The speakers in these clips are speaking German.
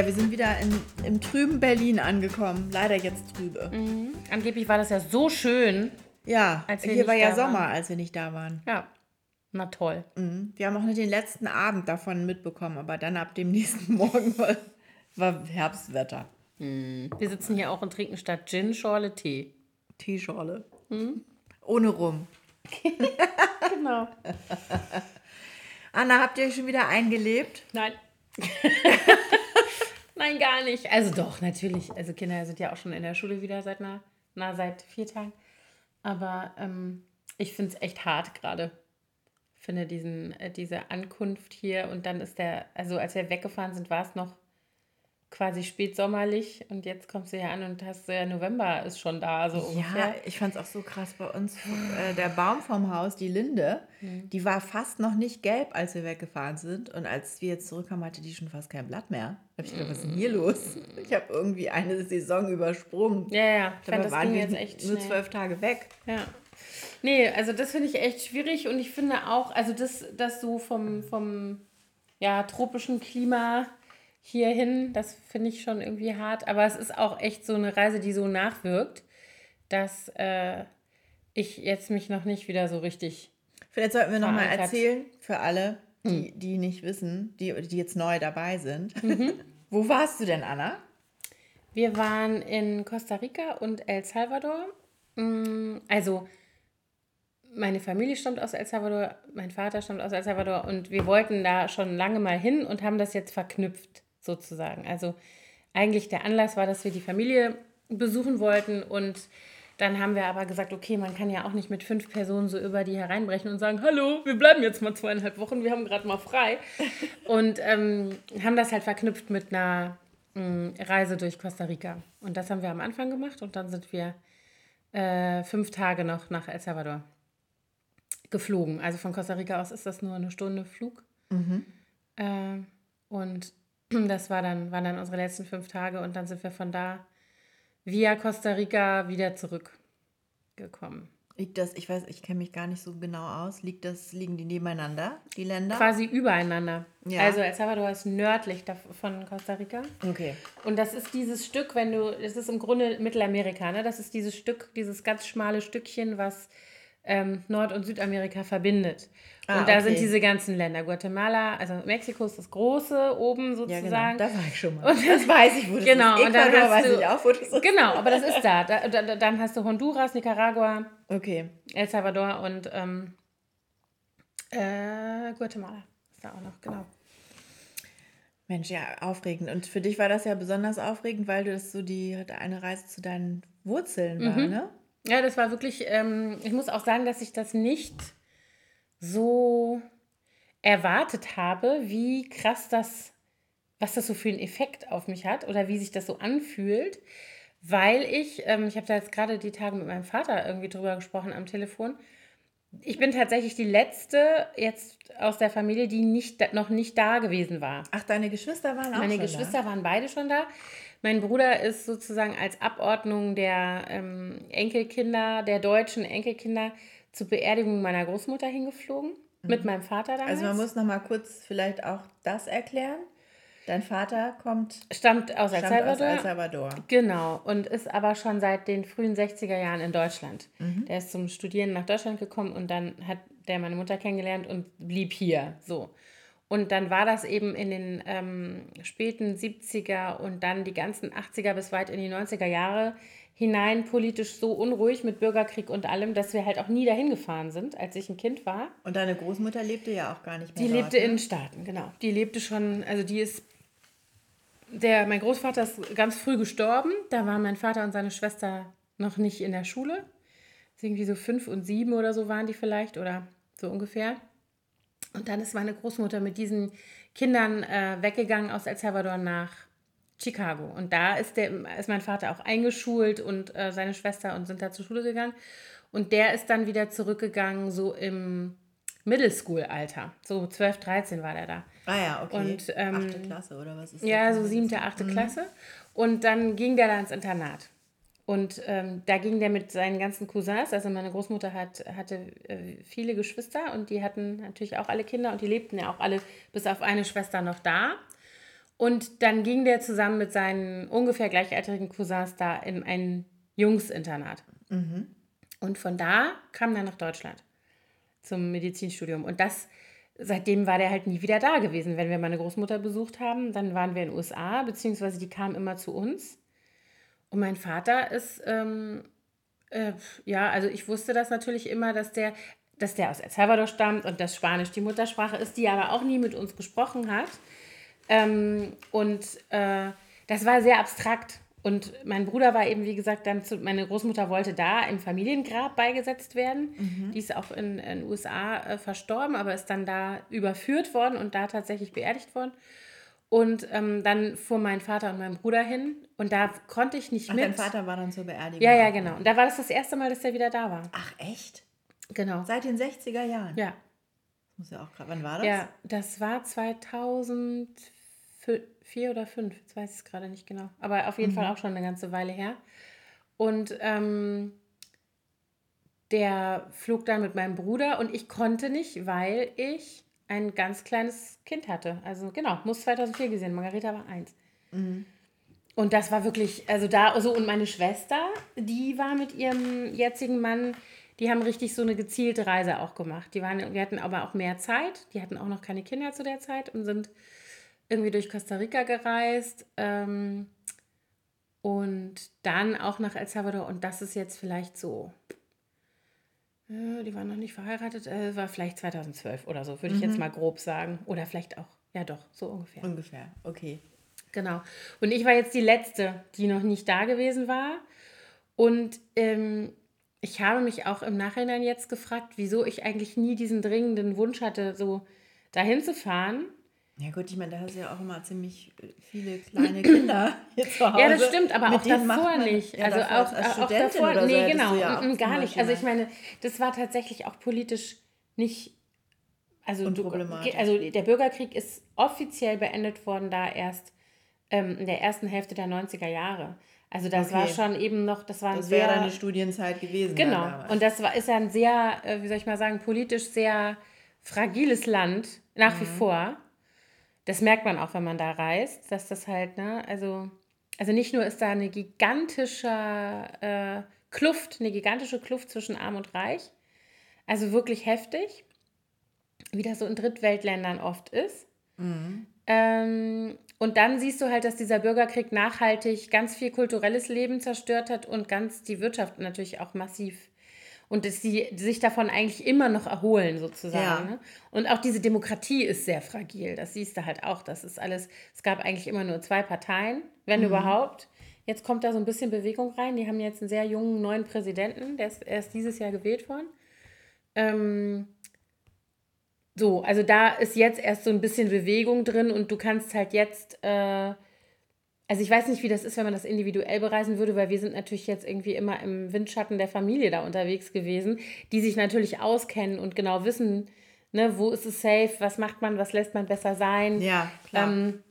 Ja, wir sind wieder in, im trüben Berlin angekommen. Leider jetzt trübe. Mhm. Angeblich war das ja so schön. Ja, hier war ja Sommer, waren. als wir nicht da waren. Ja. Na toll. Mhm. Wir haben auch nicht den letzten Abend davon mitbekommen, aber dann ab dem nächsten Morgen war, war Herbstwetter. Wir sitzen hier auch und trinken statt Gin Schorle Tee. Teeschorle. Mhm. Ohne Rum. Genau. Anna, habt ihr euch schon wieder eingelebt? Nein. Nein, gar nicht. Also doch, natürlich. Also Kinder sind ja auch schon in der Schule wieder seit einer, na, seit vier Tagen. Aber ähm, ich finde es echt hart gerade. Finde diesen, äh, diese Ankunft hier und dann ist der, also als wir weggefahren sind, war es noch quasi spätsommerlich und jetzt kommst du ja an und hast ja November ist schon da, so Ja, ungefähr. ich fand es auch so krass bei uns. Äh, der Baum vom Haus, die Linde, die war fast noch nicht gelb, als wir weggefahren sind. Und als wir jetzt zurückkamen, hatte die schon fast kein Blatt mehr. Da hab ich gedacht, was ist denn hier los? Ich habe irgendwie eine Saison übersprungen. Ja, ja, ich fand, das waren ging wir jetzt echt nur schnell. zwölf Tage weg. Ja. Nee, also das finde ich echt schwierig und ich finde auch, also das, das so vom, vom ja, tropischen Klima hierhin, das finde ich schon irgendwie hart. Aber es ist auch echt so eine Reise, die so nachwirkt, dass äh, ich jetzt mich noch nicht wieder so richtig. Vielleicht sollten wir nochmal erzählen für alle, Hm. die, die nicht wissen, die, die jetzt neu dabei sind. Mhm. Wo warst du denn, Anna? Wir waren in Costa Rica und El Salvador. Mm, Also meine Familie stammt aus El Salvador, mein Vater stammt aus El Salvador und wir wollten da schon lange mal hin und haben das jetzt verknüpft sozusagen. Also eigentlich der Anlass war, dass wir die Familie besuchen wollten und dann haben wir aber gesagt, okay, man kann ja auch nicht mit fünf Personen so über die hereinbrechen und sagen, hallo, wir bleiben jetzt mal zweieinhalb Wochen, wir haben gerade mal frei. Und ähm, haben das halt verknüpft mit einer mh, Reise durch Costa Rica. Und das haben wir am Anfang gemacht und dann sind wir äh, fünf Tage noch nach El Salvador geflogen. Also von Costa Rica aus ist das nur eine Stunde Flug. Äh, und das war dann, waren dann unsere letzten fünf Tage und dann sind wir von da via Costa Rica wieder zurückgekommen. Liegt das, ich weiß, ich kenne mich gar nicht so genau aus. Liegt das, liegen die nebeneinander, die Länder? Quasi übereinander. Ja. Also El Salvador ist nördlich von Costa Rica. Okay. Und das ist dieses Stück, wenn du, das ist im Grunde Mittelamerika, ne? Das ist dieses Stück, dieses ganz schmale Stückchen, was ähm, Nord- und Südamerika verbindet. Ah, und da okay. sind diese ganzen Länder. Guatemala, also Mexiko ist das große oben Ja, sozusagen. genau. Da war ich schon mal. das weiß ich, wo das Genau, ist. und dann Ecuador hast weiß du- ich auch, wo das ist. Genau, aber das ist da. da, da. Dann hast du Honduras, Nicaragua, Okay. El Salvador und ähm, äh, Guatemala ist da auch noch, genau. Mensch, ja, aufregend. Und für dich war das ja besonders aufregend, weil du das so die eine Reise zu deinen Wurzeln war, Mhm. ne? Ja, das war wirklich, ähm, ich muss auch sagen, dass ich das nicht so erwartet habe, wie krass das, was das so für einen Effekt auf mich hat oder wie sich das so anfühlt, weil ich, ähm, ich habe da jetzt gerade die Tage mit meinem Vater irgendwie drüber gesprochen am Telefon. Ich bin tatsächlich die letzte jetzt aus der Familie, die nicht, noch nicht da gewesen war. Ach, deine Geschwister waren auch Meine schon Geschwister waren beide schon da. Mein Bruder ist sozusagen als Abordnung der ähm, Enkelkinder, der deutschen Enkelkinder zur Beerdigung meiner Großmutter hingeflogen. Mit meinem Vater da. damals. Also man muss noch mal kurz vielleicht auch das erklären. Dein Vater kommt stammt aus El aus Salvador. El Salvador. Genau, und ist aber schon seit den frühen 60er Jahren in Deutschland. Mhm. Der ist zum Studieren nach Deutschland gekommen und dann hat der meine Mutter kennengelernt und blieb hier. So. Und dann war das eben in den ähm, späten 70er und dann die ganzen 80er bis weit in die 90er Jahre hinein politisch so unruhig mit Bürgerkrieg und allem, dass wir halt auch nie dahin gefahren sind, als ich ein Kind war. Und deine Großmutter lebte ja auch gar nicht mehr Die dort, lebte ne? in den Staaten, genau. Die lebte schon, also die ist, der, mein Großvater ist ganz früh gestorben. Da waren mein Vater und seine Schwester noch nicht in der Schule. Also irgendwie so fünf und sieben oder so waren die vielleicht oder so ungefähr. Und dann ist meine Großmutter mit diesen Kindern äh, weggegangen aus El Salvador nach Chicago. Und da ist, der, ist mein Vater auch eingeschult und äh, seine Schwester und sind da zur Schule gegangen. Und der ist dann wieder zurückgegangen, so im Middle School-Alter. So 12, 13 war der da. Ah ja, okay. Und, ähm, Achte Klasse oder was ist Ja, das? so siebte, achte Klasse. Und dann ging der da ins Internat. Und ähm, da ging der mit seinen ganzen Cousins, also meine Großmutter hat, hatte äh, viele Geschwister und die hatten natürlich auch alle Kinder und die lebten ja auch alle bis auf eine Schwester noch da. Und dann ging der zusammen mit seinen ungefähr gleichaltrigen Cousins da in ein Jungsinternat. Mhm. Und von da kam er nach Deutschland zum Medizinstudium. Und das, seitdem war der halt nie wieder da gewesen. Wenn wir meine Großmutter besucht haben, dann waren wir in den USA, beziehungsweise die kamen immer zu uns. Und mein Vater ist, ähm, äh, ja, also ich wusste das natürlich immer, dass der, dass der aus El Salvador stammt und dass Spanisch die Muttersprache ist, die aber auch nie mit uns gesprochen hat. Ähm, und äh, das war sehr abstrakt. Und mein Bruder war eben, wie gesagt, dann zu, meine Großmutter wollte da im Familiengrab beigesetzt werden. Mhm. Die ist auch in den USA äh, verstorben, aber ist dann da überführt worden und da tatsächlich beerdigt worden. Und ähm, dann fuhr mein Vater und mein Bruder hin und da konnte ich nicht Ach, mit. Dein Vater war dann zur Beerdigung. Ja, ja, genau. Und da war das das erste Mal, dass er wieder da war. Ach, echt? Genau. Seit den 60er Jahren? Ja. Muss ja auch gerade. Wann war das? Ja, das war 2004 oder 2005. Jetzt weiß ich es gerade nicht genau. Aber auf jeden mhm. Fall auch schon eine ganze Weile her. Und ähm, der flog dann mit meinem Bruder und ich konnte nicht, weil ich ein ganz kleines Kind hatte. Also genau, muss 2004 gesehen. Margareta war eins. Mhm. Und das war wirklich, also da, so und meine Schwester, die war mit ihrem jetzigen Mann, die haben richtig so eine gezielte Reise auch gemacht. Die, waren, die hatten aber auch mehr Zeit. Die hatten auch noch keine Kinder zu der Zeit und sind irgendwie durch Costa Rica gereist. Ähm, und dann auch nach El Salvador. Und das ist jetzt vielleicht so äh, die waren noch nicht verheiratet, äh, war vielleicht 2012 oder so, würde mhm. ich jetzt mhm. mal grob sagen. Oder vielleicht auch, ja doch, so ungefähr. Ungefähr, okay. Genau. Und ich war jetzt die Letzte, die noch nicht da gewesen war. Und ähm, ich habe mich auch im Nachhinein jetzt gefragt, wieso ich eigentlich nie diesen dringenden Wunsch hatte, so dahin zu fahren. Ja gut, ich meine, da hast du ja auch immer ziemlich äh, viele kleine Kinder hier zu Hause. Ja, das stimmt, aber auch davor man, nicht. Ja, also davor, auch, als auch davor, oder nee, so genau, ja mm, mm, gar nicht. Also ich meine, das war tatsächlich auch politisch nicht also, du, also der Bürgerkrieg ist offiziell beendet worden da erst ähm, in der ersten Hälfte der 90er Jahre. Also das okay. war schon eben noch, das war Das wäre eine Studienzeit gewesen. Genau. Und das war, ist ja ein sehr, äh, wie soll ich mal sagen, politisch sehr fragiles Land, nach mhm. wie vor das merkt man auch, wenn man da reist, dass das halt, ne, also, also nicht nur ist da eine gigantische äh, Kluft, eine gigantische Kluft zwischen Arm und Reich, also wirklich heftig, wie das so in Drittweltländern oft ist. Mhm. Ähm, und dann siehst du halt, dass dieser Bürgerkrieg nachhaltig ganz viel kulturelles Leben zerstört hat und ganz die Wirtschaft natürlich auch massiv und dass sie sich davon eigentlich immer noch erholen, sozusagen. Ja. Ne? Und auch diese Demokratie ist sehr fragil. Das siehst du halt auch. Das ist alles, es gab eigentlich immer nur zwei Parteien, wenn mhm. überhaupt. Jetzt kommt da so ein bisschen Bewegung rein. Die haben jetzt einen sehr jungen neuen Präsidenten, der ist erst dieses Jahr gewählt worden. Ähm, so, also da ist jetzt erst so ein bisschen Bewegung drin und du kannst halt jetzt äh, also ich weiß nicht, wie das ist, wenn man das individuell bereisen würde, weil wir sind natürlich jetzt irgendwie immer im Windschatten der Familie da unterwegs gewesen, die sich natürlich auskennen und genau wissen, ne, wo ist es safe, was macht man, was lässt man besser sein. Ja, klar. Ähm,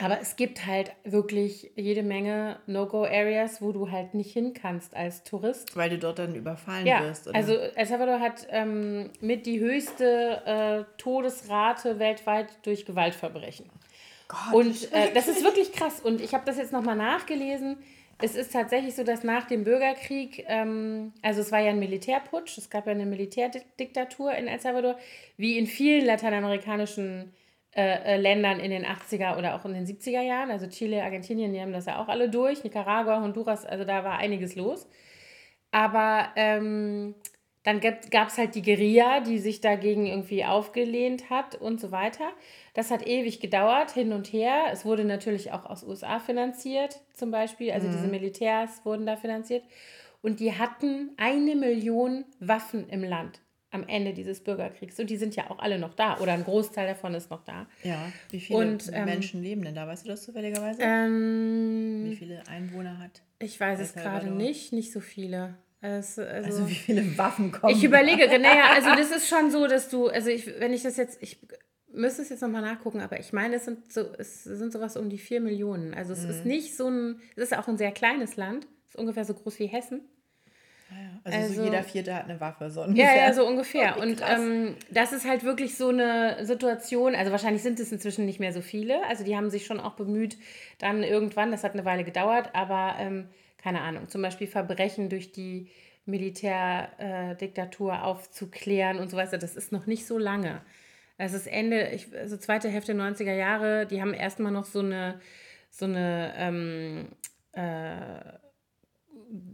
aber es gibt halt wirklich jede Menge No-Go-Areas, wo du halt nicht hin kannst als Tourist. Weil du dort dann überfallen ja, wirst. Oder? Also El Salvador hat ähm, mit die höchste äh, Todesrate weltweit durch Gewaltverbrechen. Gott. Und äh, das ist wirklich krass. Und ich habe das jetzt nochmal nachgelesen. Es ist tatsächlich so, dass nach dem Bürgerkrieg, ähm, also es war ja ein Militärputsch, es gab ja eine Militärdiktatur in El Salvador, wie in vielen lateinamerikanischen äh, äh Ländern in den 80er oder auch in den 70er Jahren. Also Chile, Argentinien, die haben das ja auch alle durch. Nicaragua, Honduras, also da war einiges los. Aber ähm, dann gab es halt die Guerilla, die sich dagegen irgendwie aufgelehnt hat und so weiter. Das hat ewig gedauert, hin und her. Es wurde natürlich auch aus USA finanziert, zum Beispiel. Also mhm. diese Militärs wurden da finanziert. Und die hatten eine Million Waffen im Land am Ende dieses Bürgerkriegs. Und die sind ja auch alle noch da. Oder ein Großteil davon ist noch da. Ja, wie viele und, ähm, Menschen leben denn da? Weißt du das zufälligerweise? Ähm, wie viele Einwohner hat? Ich weiß es gerade nicht. Nicht so viele. Also, also, also, wie viele Waffen kommen? Ich überlege, naja, also das ist schon so, dass du, also ich, wenn ich das jetzt, ich müsste es jetzt nochmal nachgucken, aber ich meine, es sind so, es sind sowas um die vier Millionen. Also es mhm. ist nicht so ein, es ist auch ein sehr kleines Land, ist ungefähr so groß wie Hessen. Also, also, so jeder Vierte hat eine Waffe, so ungefähr. Ja, ja, so ungefähr. Oh, und ähm, das ist halt wirklich so eine Situation, also wahrscheinlich sind es inzwischen nicht mehr so viele. Also die haben sich schon auch bemüht, dann irgendwann, das hat eine Weile gedauert, aber ähm, keine Ahnung, zum Beispiel Verbrechen durch die Militärdiktatur äh, aufzuklären und so weiter, das ist noch nicht so lange. Es ist Ende, ich, also zweite Hälfte 90er Jahre, die haben erstmal noch so eine, so eine, ähm, äh,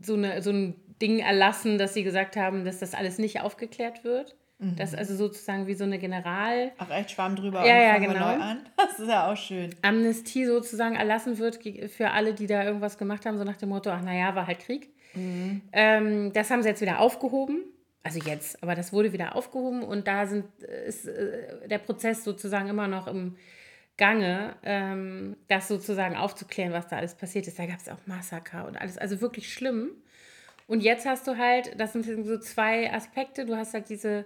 so eine, so ein Ding erlassen, dass sie gesagt haben, dass das alles nicht aufgeklärt wird. Mhm. Das also sozusagen wie so eine General. Ach echt, Schwamm drüber ja, ja, genau. neu an. Das ist ja auch schön. Amnestie sozusagen erlassen wird für alle, die da irgendwas gemacht haben, so nach dem Motto, ach naja, war halt Krieg. Mhm. Ähm, das haben sie jetzt wieder aufgehoben. Also jetzt, aber das wurde wieder aufgehoben und da sind, ist äh, der Prozess sozusagen immer noch im Gange, ähm, das sozusagen aufzuklären, was da alles passiert ist. Da gab es auch Massaker und alles, also wirklich schlimm. Und jetzt hast du halt, das sind so zwei Aspekte. Du hast halt diese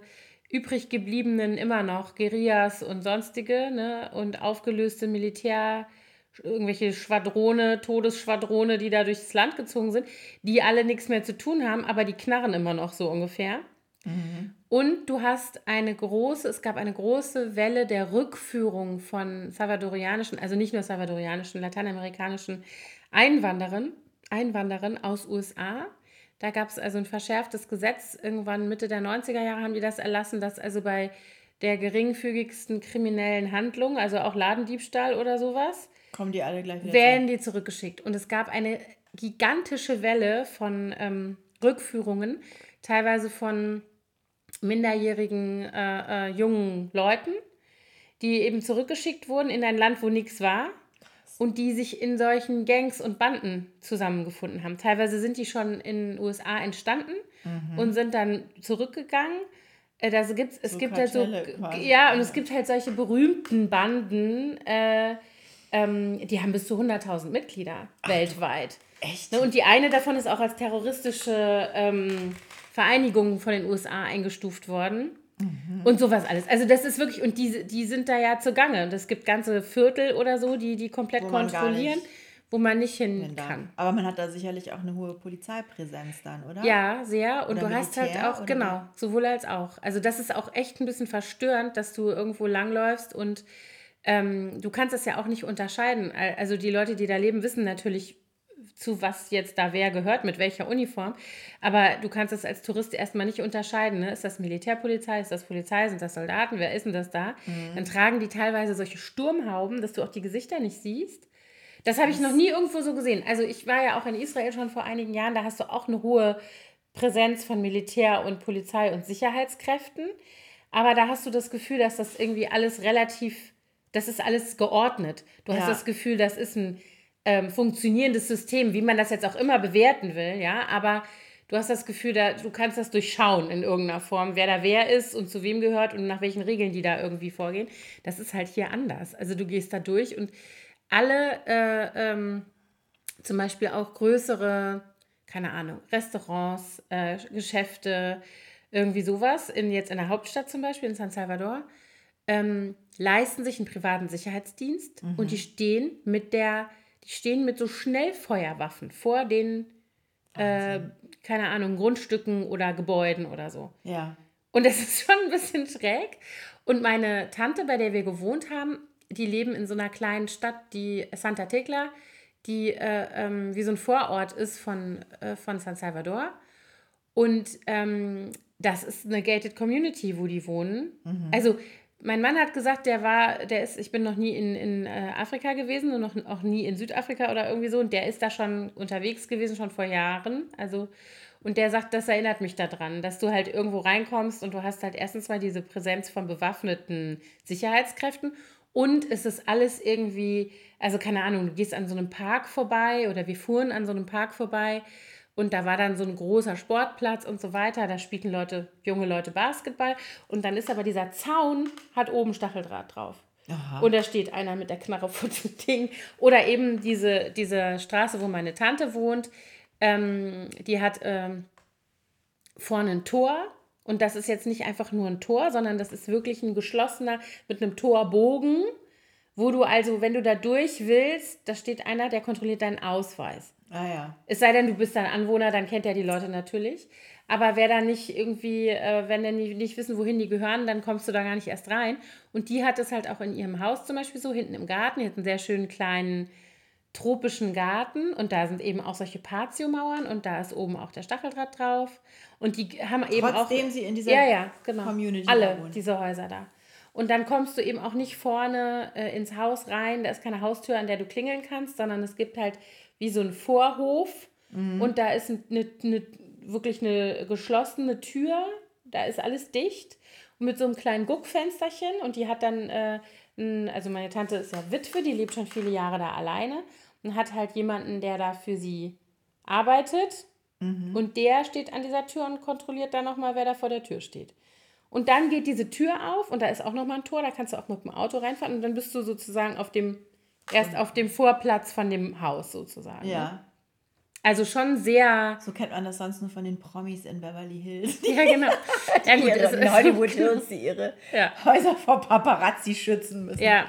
übrig gebliebenen immer noch Guerillas und sonstige ne? und aufgelöste Militär, irgendwelche Schwadrone, Todesschwadrone, die da durchs Land gezogen sind, die alle nichts mehr zu tun haben, aber die knarren immer noch so ungefähr. Mhm. Und du hast eine große, es gab eine große Welle der Rückführung von salvadorianischen, also nicht nur salvadorianischen, lateinamerikanischen Einwanderern, Einwanderern aus USA, da gab es also ein verschärftes Gesetz. Irgendwann Mitte der 90er Jahre haben die das erlassen, dass also bei der geringfügigsten kriminellen Handlung, also auch Ladendiebstahl oder sowas, kommen die alle gleich wieder werden die zurückgeschickt. Und es gab eine gigantische Welle von ähm, Rückführungen, teilweise von minderjährigen äh, äh, jungen Leuten, die eben zurückgeschickt wurden in ein Land, wo nichts war und die sich in solchen Gangs und Banden zusammengefunden haben. Teilweise sind die schon in den USA entstanden mhm. und sind dann zurückgegangen. Äh, da gibt's, es so gibt halt so, quasi. ja, und es gibt halt solche berühmten Banden, äh, ähm, die haben bis zu 100.000 Mitglieder Ach, weltweit. Echt? Ne, und die eine davon ist auch als terroristische ähm, Vereinigung von den USA eingestuft worden. Mhm. Und sowas alles. Also das ist wirklich, und die, die sind da ja zugange. Es gibt ganze Viertel oder so, die die komplett wo kontrollieren, wo man nicht hin kann. Aber man hat da sicherlich auch eine hohe Polizeipräsenz dann, oder? Ja, sehr. Und oder du hast halt auch, genau, sowohl als auch. Also das ist auch echt ein bisschen verstörend, dass du irgendwo langläufst und ähm, du kannst das ja auch nicht unterscheiden. Also die Leute, die da leben, wissen natürlich, zu was jetzt da wer gehört, mit welcher Uniform. Aber du kannst es als Tourist erstmal nicht unterscheiden. Ne? Ist das Militärpolizei, ist das Polizei, sind das Soldaten, wer ist denn das da? Mhm. Dann tragen die teilweise solche Sturmhauben, dass du auch die Gesichter nicht siehst. Das habe ich noch nie irgendwo so gesehen. Also ich war ja auch in Israel schon vor einigen Jahren, da hast du auch eine hohe Präsenz von Militär und Polizei und Sicherheitskräften. Aber da hast du das Gefühl, dass das irgendwie alles relativ, das ist alles geordnet. Du ja. hast das Gefühl, das ist ein ähm, funktionierendes System, wie man das jetzt auch immer bewerten will, ja, aber du hast das Gefühl, da, du kannst das durchschauen in irgendeiner Form, wer da wer ist und zu wem gehört und nach welchen Regeln die da irgendwie vorgehen. Das ist halt hier anders. Also du gehst da durch und alle, äh, ähm, zum Beispiel auch größere, keine Ahnung, Restaurants, äh, Geschäfte, irgendwie sowas, in, jetzt in der Hauptstadt zum Beispiel, in San Salvador, ähm, leisten sich einen privaten Sicherheitsdienst mhm. und die stehen mit der die stehen mit so Schnellfeuerwaffen vor den, äh, keine Ahnung, Grundstücken oder Gebäuden oder so. Ja. Und das ist schon ein bisschen schräg. Und meine Tante, bei der wir gewohnt haben, die leben in so einer kleinen Stadt, die Santa Tecla, die äh, ähm, wie so ein Vorort ist von, äh, von San Salvador. Und ähm, das ist eine gated Community, wo die wohnen. Mhm. Also mein Mann hat gesagt, der war, der ist, ich bin noch nie in, in äh, Afrika gewesen und noch, auch nie in Südafrika oder irgendwie so. Und der ist da schon unterwegs gewesen, schon vor Jahren. Also, und der sagt, das erinnert mich daran, dass du halt irgendwo reinkommst und du hast halt erstens mal diese Präsenz von bewaffneten Sicherheitskräften und es ist alles irgendwie, also keine Ahnung, du gehst an so einem Park vorbei oder wir fuhren an so einem Park vorbei und da war dann so ein großer Sportplatz und so weiter. Da spielten Leute, junge Leute Basketball. Und dann ist aber dieser Zaun, hat oben Stacheldraht drauf. Aha. Und da steht einer mit der Knarre vor dem Ding. Oder eben diese, diese Straße, wo meine Tante wohnt, ähm, die hat ähm, vorne ein Tor. Und das ist jetzt nicht einfach nur ein Tor, sondern das ist wirklich ein geschlossener mit einem Torbogen, wo du also, wenn du da durch willst, da steht einer, der kontrolliert deinen Ausweis. Ah ja. Es sei denn, du bist dann Anwohner, dann kennt er die Leute natürlich. Aber wer da nicht irgendwie, äh, wenn die nicht wissen, wohin die gehören, dann kommst du da gar nicht erst rein. Und die hat es halt auch in ihrem Haus zum Beispiel so, hinten im Garten. Die hat einen sehr schönen kleinen tropischen Garten und da sind eben auch solche Patio-Mauern und da ist oben auch der Stacheldraht drauf. Und die haben eben Trotzdem auch. Trotzdem sie in dieser ja, ja, genau, Community Alle wohnen. diese Häuser da. Und dann kommst du eben auch nicht vorne äh, ins Haus rein. Da ist keine Haustür, an der du klingeln kannst, sondern es gibt halt wie so einen Vorhof. Und da ist eine, eine, wirklich eine geschlossene Tür. Da ist alles dicht. Und mit so einem kleinen Guckfensterchen. Und die hat dann, äh, ein, also meine Tante ist ja Witwe, die lebt schon viele Jahre da alleine. Und hat halt jemanden, der da für sie arbeitet. Und der steht an dieser Tür und kontrolliert dann nochmal, wer da vor der Tür steht. Und dann geht diese Tür auf und da ist auch nochmal ein Tor, da kannst du auch mit dem Auto reinfahren und dann bist du sozusagen auf dem, erst auf dem Vorplatz von dem Haus sozusagen. Ne? Ja. Also schon sehr. So kennt man das sonst nur von den Promis in Beverly Hills. Ja, genau. Ja, gut, es in ist- Hollywood Hills, die ihre Ja. Häuser vor Paparazzi schützen müssen. Ja,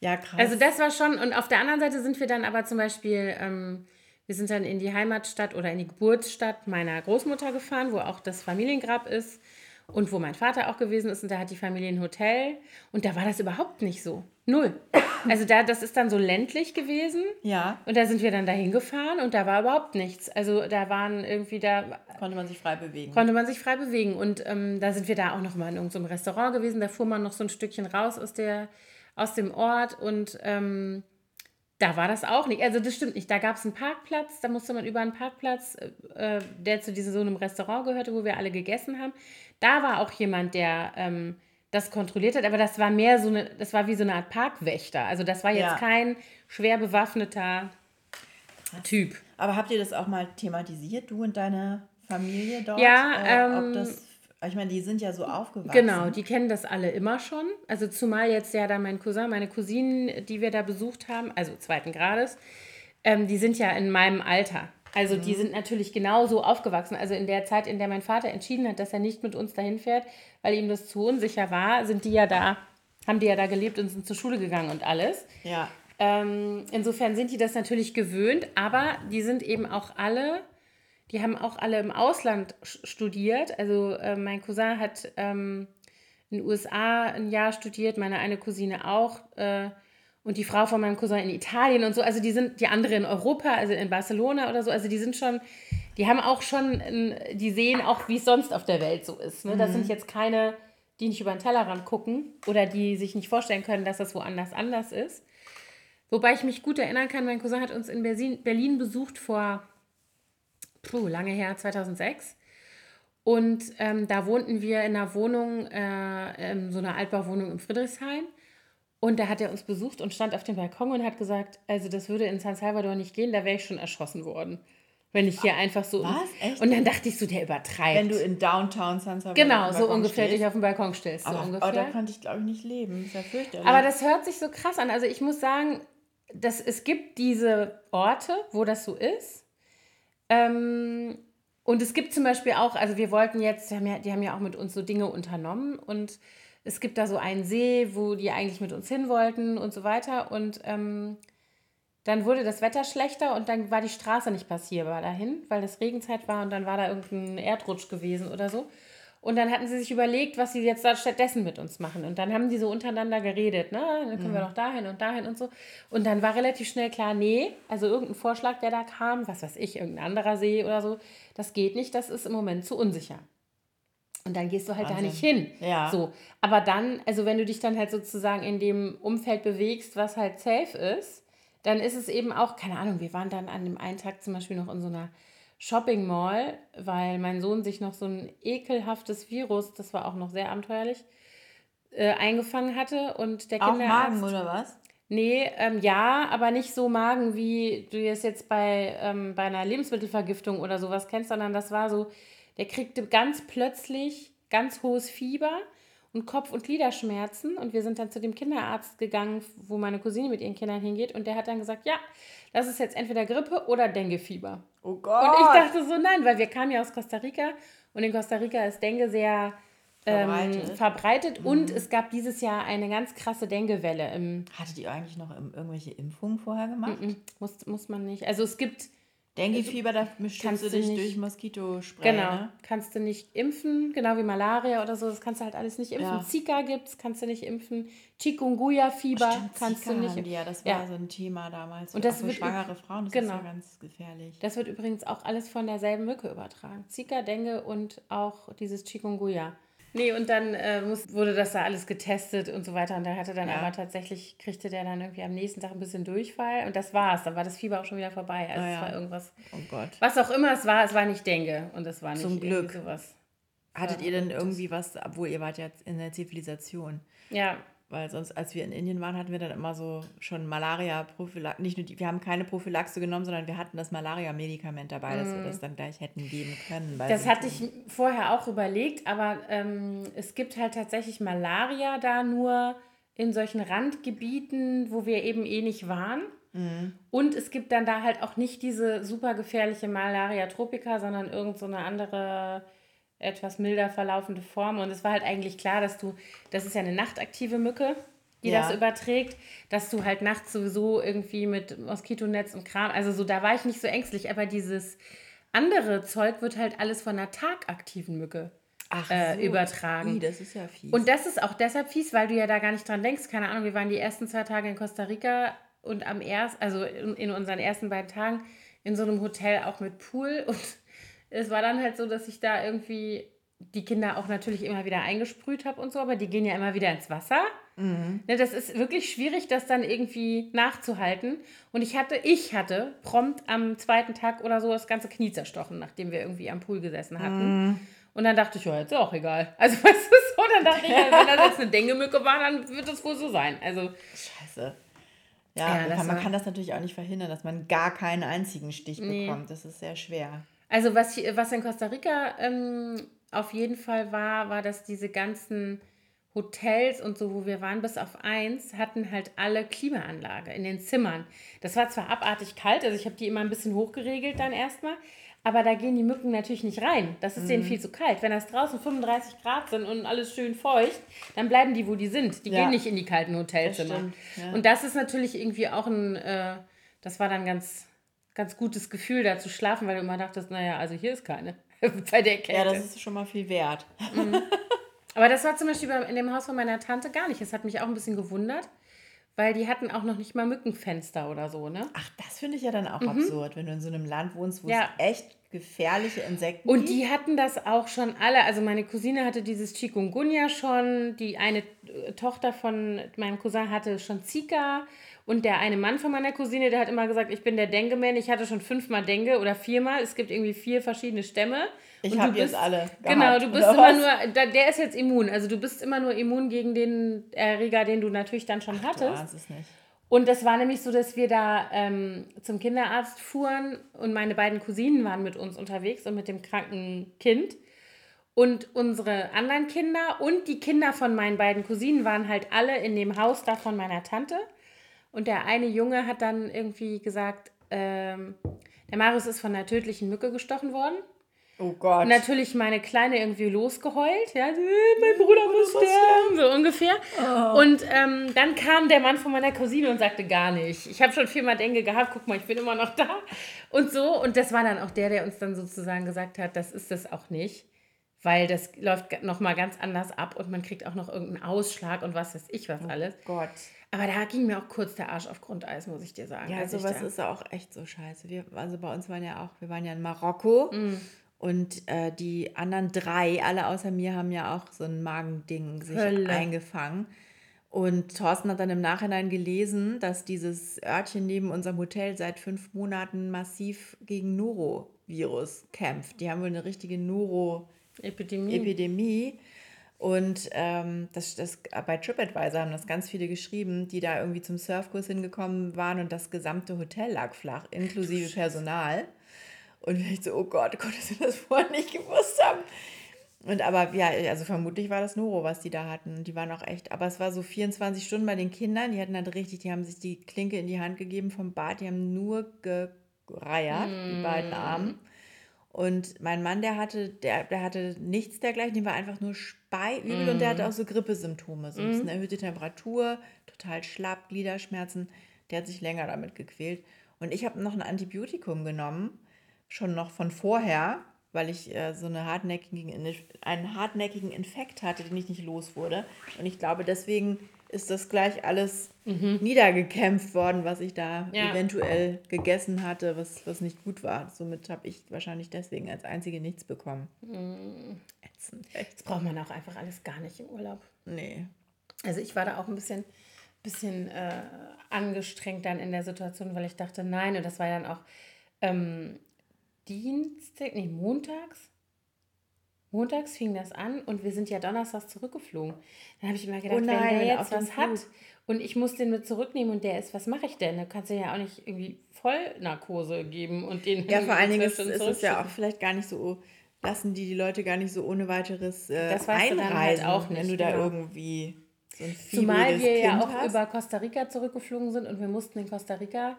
Ja, krass. also das war schon. Und auf der anderen Seite sind wir dann aber zum Beispiel, ähm, wir sind dann in die Heimatstadt oder in die Geburtsstadt meiner Großmutter gefahren, wo auch das Familiengrab ist und wo mein Vater auch gewesen ist. Und da hat die Familie ein Hotel. Und da war das überhaupt nicht so. Null. Also da, das ist dann so ländlich gewesen. ja, Und da sind wir dann dahin gefahren und da war überhaupt nichts. Also da waren irgendwie, da konnte man sich frei bewegen. konnte man sich frei bewegen. Und ähm, da sind wir da auch noch mal in irgendeinem Restaurant gewesen. Da fuhr man noch so ein Stückchen raus aus, der, aus dem Ort und ähm, da war das auch nicht. Also das stimmt nicht. Da gab es einen Parkplatz, da musste man über einen Parkplatz, äh, äh, der zu diesem so einem Restaurant gehörte, wo wir alle gegessen haben. Da war auch jemand, der ähm, das kontrolliert hat, aber das war mehr so eine, das war wie so eine Art Parkwächter. Also das war jetzt Ja. kein schwer bewaffneter Typ. Aber habt ihr das auch mal thematisiert, du und deine Familie dort? Ja, äh, ähm, ob das, ich meine, die sind ja so aufgewachsen. Genau, die kennen das alle immer schon. Also zumal jetzt ja da mein Cousin, meine Cousinen, die wir da besucht haben, also zweiten Grades, ähm, die sind ja in meinem Alter. Also die sind natürlich genauso aufgewachsen. Also in der Zeit, in der mein Vater entschieden hat, dass er nicht mit uns dahin fährt, weil ihm das zu unsicher war, sind die ja da, haben die ja da gelebt und sind zur Schule gegangen und alles. Ja. Ähm, insofern sind die das natürlich gewöhnt, aber die sind eben auch alle, die haben auch alle im Ausland studiert. Also äh, mein Cousin hat ähm, in den USA ein Jahr studiert, meine eine Cousine auch äh, und die Frau von meinem Cousin in Italien und so. Also die sind die andere in Europa, also in Barcelona oder so. Also die sind schon, die haben auch schon, die sehen auch, wie es sonst auf der Welt so ist. Ne? Das sind jetzt keine, die nicht über den Tellerrand gucken oder die sich nicht vorstellen können, dass das woanders anders ist. Wobei ich mich gut erinnern kann, mein Cousin hat uns in Berlin, Berlin besucht vor, puh, lange her, 2006. Und ähm, da wohnten wir in einer Wohnung, äh, in so einer Altbauwohnung im Friedrichshain. Und da hat er uns besucht und stand auf dem Balkon und hat gesagt, also das würde in San Salvador nicht gehen, da wäre ich schon erschossen worden. Wenn ich hier einfach so. Was? Echt? Und dann dachte ich so, der übertreibt. Wenn du in Downtown San Salvador genau, so ungefähr stehst. dich auf dem Balkon stellst. So Aber oh, ungefähr. da konnte ich, glaube ich, nicht leben. Ist ja fürchterlich. Aber das hört sich so krass an. Also ich muss sagen, dass es gibt diese Orte, wo das so ist. Ähm, und es gibt zum Beispiel auch, also wir wollten jetzt, die haben, ja, die haben ja auch mit uns so Dinge unternommen und es gibt da so einen See, wo die eigentlich mit uns hin wollten und so weiter. Und ähm, dann wurde das Wetter schlechter und dann war die Straße nicht passierbar dahin, weil das Regenzeit war und dann war da irgendein Erdrutsch gewesen oder so. Und dann hatten sie sich überlegt, was sie jetzt da stattdessen mit uns machen. Und dann haben die so untereinander geredet, ne? Dann können wir doch dahin und dahin und so. Und dann war relativ schnell klar, nee, also irgendein Vorschlag, der da kam, was weiß ich, irgendein anderer See oder so, das geht nicht, das ist im Moment zu unsicher. Und dann gehst du halt da Wahnsinn. nicht hin. Ja. So. Aber dann, also wenn du dich dann halt sozusagen in dem Umfeld bewegst, was halt safe ist, dann ist es eben auch, keine Ahnung, wir waren dann an dem einen Tag zum Beispiel noch in so einer Shopping Mall, weil mein Sohn sich noch so ein ekelhaftes Virus, das war auch noch sehr abenteuerlich, äh, eingefangen hatte und der auch Kinderarzt... Magen oder was? Nee, ähm, ja, aber nicht so Magen, wie du es jetzt bei, ähm, bei einer Lebensmittelvergiftung oder sowas kennst, sondern das war so, der kriegte ganz plötzlich ganz hohes Fieber und Kopf- und Gliederschmerzen. Und wir sind dann zu dem Kinderarzt gegangen, wo meine Cousine mit ihren Kindern hingeht. Und der hat dann gesagt, ja, das ist jetzt entweder Grippe oder Dengue-Fieber. Oh Gott. Und ich dachte so, nein, weil wir kamen ja aus Costa Rica und in Costa Rica ist Dengue sehr ähm, Verbreitet. verbreitet. Und es gab dieses Jahr eine ganz krasse Dengue-Welle Hattet ihr eigentlich noch irgendwelche Impfungen vorher gemacht? Mm, Muss, muss man nicht. Also es gibt Dengue-Fieber, da kannst du dich nicht, durch Moskitospray. Genau, ne? kannst du nicht impfen, genau wie Malaria oder so, das kannst du halt alles nicht impfen. Ja. Zika gibt's, kannst du nicht impfen. Chikungunya-Fieber kannst Zika du nicht impfen. Ja, das war ja. so ein Thema damals. Und das für schwangere Frauen, das genau. ist ja ganz gefährlich. Das wird übrigens auch alles von derselben Mücke übertragen. Zika, Dengue und auch dieses Chikungunya. Nee, und dann äh, muss, wurde das da alles getestet und so weiter. Und da hatte dann ja. aber tatsächlich, kriegte der dann irgendwie am nächsten Tag ein bisschen Durchfall. Und das war's. Dann war das Fieber auch schon wieder vorbei. Also ja. es war irgendwas. Oh Gott. Was auch immer es war, es war nicht Dengue. Und es war nicht Zum Glück. sowas. Hattet ihr denn irgendwie was, obwohl ihr wart ja in der Zivilisation? Ja, weil sonst, als wir in Indien waren, hatten wir dann immer so schon Malaria-Prophylaxe. Nicht nur die, wir haben keine Prophylaxe genommen, sondern wir hatten das Malaria-Medikament dabei, dass wir mm. das dann gleich hätten geben können. Das hatte ich vorher auch überlegt, aber ähm, es gibt halt tatsächlich Malaria da nur in solchen Randgebieten, wo wir eben eh nicht waren. Mhm. Und es gibt dann da halt auch nicht diese super gefährliche Malaria tropica, sondern irgend so eine andere etwas milder verlaufende Form. Und es war halt eigentlich klar, dass du, das ist ja eine nachtaktive Mücke, die ja. das überträgt, dass du halt nachts sowieso irgendwie mit Moskitonetz und Kram, also so, da war ich nicht so ängstlich, aber dieses andere Zeug wird halt alles von einer tagaktiven Mücke Ach äh, so. übertragen. Ui, das ist ja fies. Und das ist auch deshalb fies, weil du ja da gar nicht dran denkst. Keine Ahnung, wir waren die ersten zwei Tage in Costa Rica und am ersten, also in, in unseren ersten beiden Tagen in so einem Hotel auch mit Pool und es war dann halt so, dass ich da irgendwie die Kinder auch natürlich immer wieder eingesprüht habe und so, aber die gehen ja immer wieder ins Wasser. Mhm. Ne, das ist wirklich schwierig, das dann irgendwie nachzuhalten. Und ich hatte, ich hatte prompt am zweiten Tag oder so das ganze Knie zerstochen, nachdem wir irgendwie am Pool gesessen hatten. Mhm. Und dann dachte ich, ja, jetzt ist auch egal. Also, weißt du, so, dann dachte ich, wenn das jetzt eine Dengemücke war, dann wird das wohl so sein. Also, Scheiße. Ja, ja kann, man kann das natürlich auch nicht verhindern, dass man gar keinen einzigen Stich nee. bekommt. Das ist sehr schwer. Also was, was in Costa Rica ähm, auf jeden Fall war, war, dass diese ganzen Hotels und so, wo wir waren, bis auf eins, hatten halt alle Klimaanlage in den Zimmern. Das war zwar abartig kalt, also ich habe die immer ein bisschen hochgeregelt dann erstmal, aber da gehen die Mücken natürlich nicht rein. Das ist mhm. denen viel zu kalt. Wenn das draußen 35 Grad sind und alles schön feucht, dann bleiben die, wo die sind. Die ja. gehen nicht in die kalten Hotelzimmer. Das ja. Und das ist natürlich irgendwie auch ein, äh, das war dann ganz ganz gutes Gefühl, da zu schlafen, weil du immer dachtest, naja, also hier ist keine bei der Kälte. Ja, das ist schon mal viel wert. Mhm. Aber das war zum Beispiel in dem Haus von meiner Tante gar nicht. Das hat mich auch ein bisschen gewundert, weil die hatten auch noch nicht mal Mückenfenster oder so, ne? Ach, das finde ich ja dann auch mhm. absurd, wenn du in so einem Land wohnst, wo ja. es echt gefährliche Insekten Und die hatten das auch schon alle. Also meine Cousine hatte dieses Chikungunya schon, die eine äh, Tochter von meinem Cousin hatte schon Zika. Und der eine Mann von meiner Cousine, der hat immer gesagt, ich bin der Dengue-Man. Ich hatte schon fünfmal Dengue oder viermal. Es gibt irgendwie vier verschiedene Stämme. Ich habe jetzt alle. Gehabt, genau, du bist immer was? nur, der ist jetzt immun. Also du bist immer nur immun gegen den Erreger, den du natürlich dann schon Ach, hattest. Du es nicht. Und das war nämlich so, dass wir da ähm, zum Kinderarzt fuhren und meine beiden Cousinen waren mit uns unterwegs und mit dem kranken Kind. Und unsere anderen Kinder und die Kinder von meinen beiden Cousinen waren halt alle in dem Haus da von meiner Tante. Und der eine Junge hat dann irgendwie gesagt, ähm, der Marius ist von einer tödlichen Mücke gestochen worden. Oh Gott. Natürlich meine Kleine irgendwie losgeheult. Ja, mein Bruder muss sterben, so ungefähr. Oh. Und ähm, dann kam der Mann von meiner Cousine und sagte gar nicht. Ich habe schon viermal Denke gehabt, guck mal, ich bin immer noch da. Und so. Und das war dann auch der, der uns dann sozusagen gesagt hat, das ist es auch nicht. Weil das läuft nochmal ganz anders ab und man kriegt auch noch irgendeinen Ausschlag und was weiß ich was oh alles. Oh Gott. Aber da ging mir auch kurz der Arsch auf Grundeis, muss ich dir sagen. Ja, sowas ist auch echt so scheiße. Wir, also bei uns waren ja auch, wir waren ja in Marokko mm. und äh, die anderen drei, alle außer mir, haben ja auch so ein Magending sich Hölle. eingefangen. Und Thorsten hat dann im Nachhinein gelesen, dass dieses Örtchen neben unserem Hotel seit fünf Monaten massiv gegen Norovirus kämpft. Die haben wohl eine richtige Noro-Epidemie. Und ähm, das, das, bei TripAdvisor haben das ganz viele geschrieben, die da irgendwie zum Surfkurs hingekommen waren und das gesamte Hotel lag flach, inklusive Personal. Und ich so, oh Gott, oh Gott, dass wir das vorher nicht gewusst haben. Und aber ja, also vermutlich war das Noro, was die da hatten. Die waren auch echt, aber es war so 24 Stunden bei den Kindern. Die hatten halt richtig, die haben sich die Klinke in die Hand gegeben vom Bad, die haben nur gereiert, mm. die beiden Armen. Und mein Mann, der hatte, der, der hatte nichts dergleichen, dem war einfach nur speiübel mm. und der hatte mhm. auch so Grippesymptome, so ein bisschen mm. erhöhte Temperatur, total schlapp, Gliederschmerzen. Der hat sich länger damit gequält. Und ich habe noch ein Antibiotikum genommen, schon noch von vorher, weil ich äh, so eine hartnäckigen, einen hartnäckigen Infekt hatte, den ich nicht los wurde. Und ich glaube, deswegen ist das gleich alles mhm. niedergekämpft worden, was ich da ja. eventuell gegessen hatte, was, was nicht gut war. Somit habe ich wahrscheinlich deswegen als Einzige nichts bekommen. Mhm. Ätzend. Das braucht man auch einfach alles gar nicht im Urlaub. Nee. Also ich war da auch ein bisschen, bisschen äh, angestrengt dann in der Situation, weil ich dachte, nein, und das war dann auch ähm, Dienstag, nee, montags. Montags fing das an und wir sind ja donnerstags zurückgeflogen. Dann habe ich immer gedacht, oh nein, wenn der jetzt was hat und ich muss den mit zurücknehmen und der ist, was mache ich denn? Da kannst du ja auch nicht irgendwie Vollnarkose geben und den. Ja, vor allen Dingen ist, ist es ja auch vielleicht gar nicht so, lassen die die Leute gar nicht so ohne weiteres äh, das weißt einreisen, halt auch nicht, wenn du da genau. irgendwie so ein Zumal wir kind ja auch hast. über Costa Rica zurückgeflogen sind und wir mussten in Costa Rica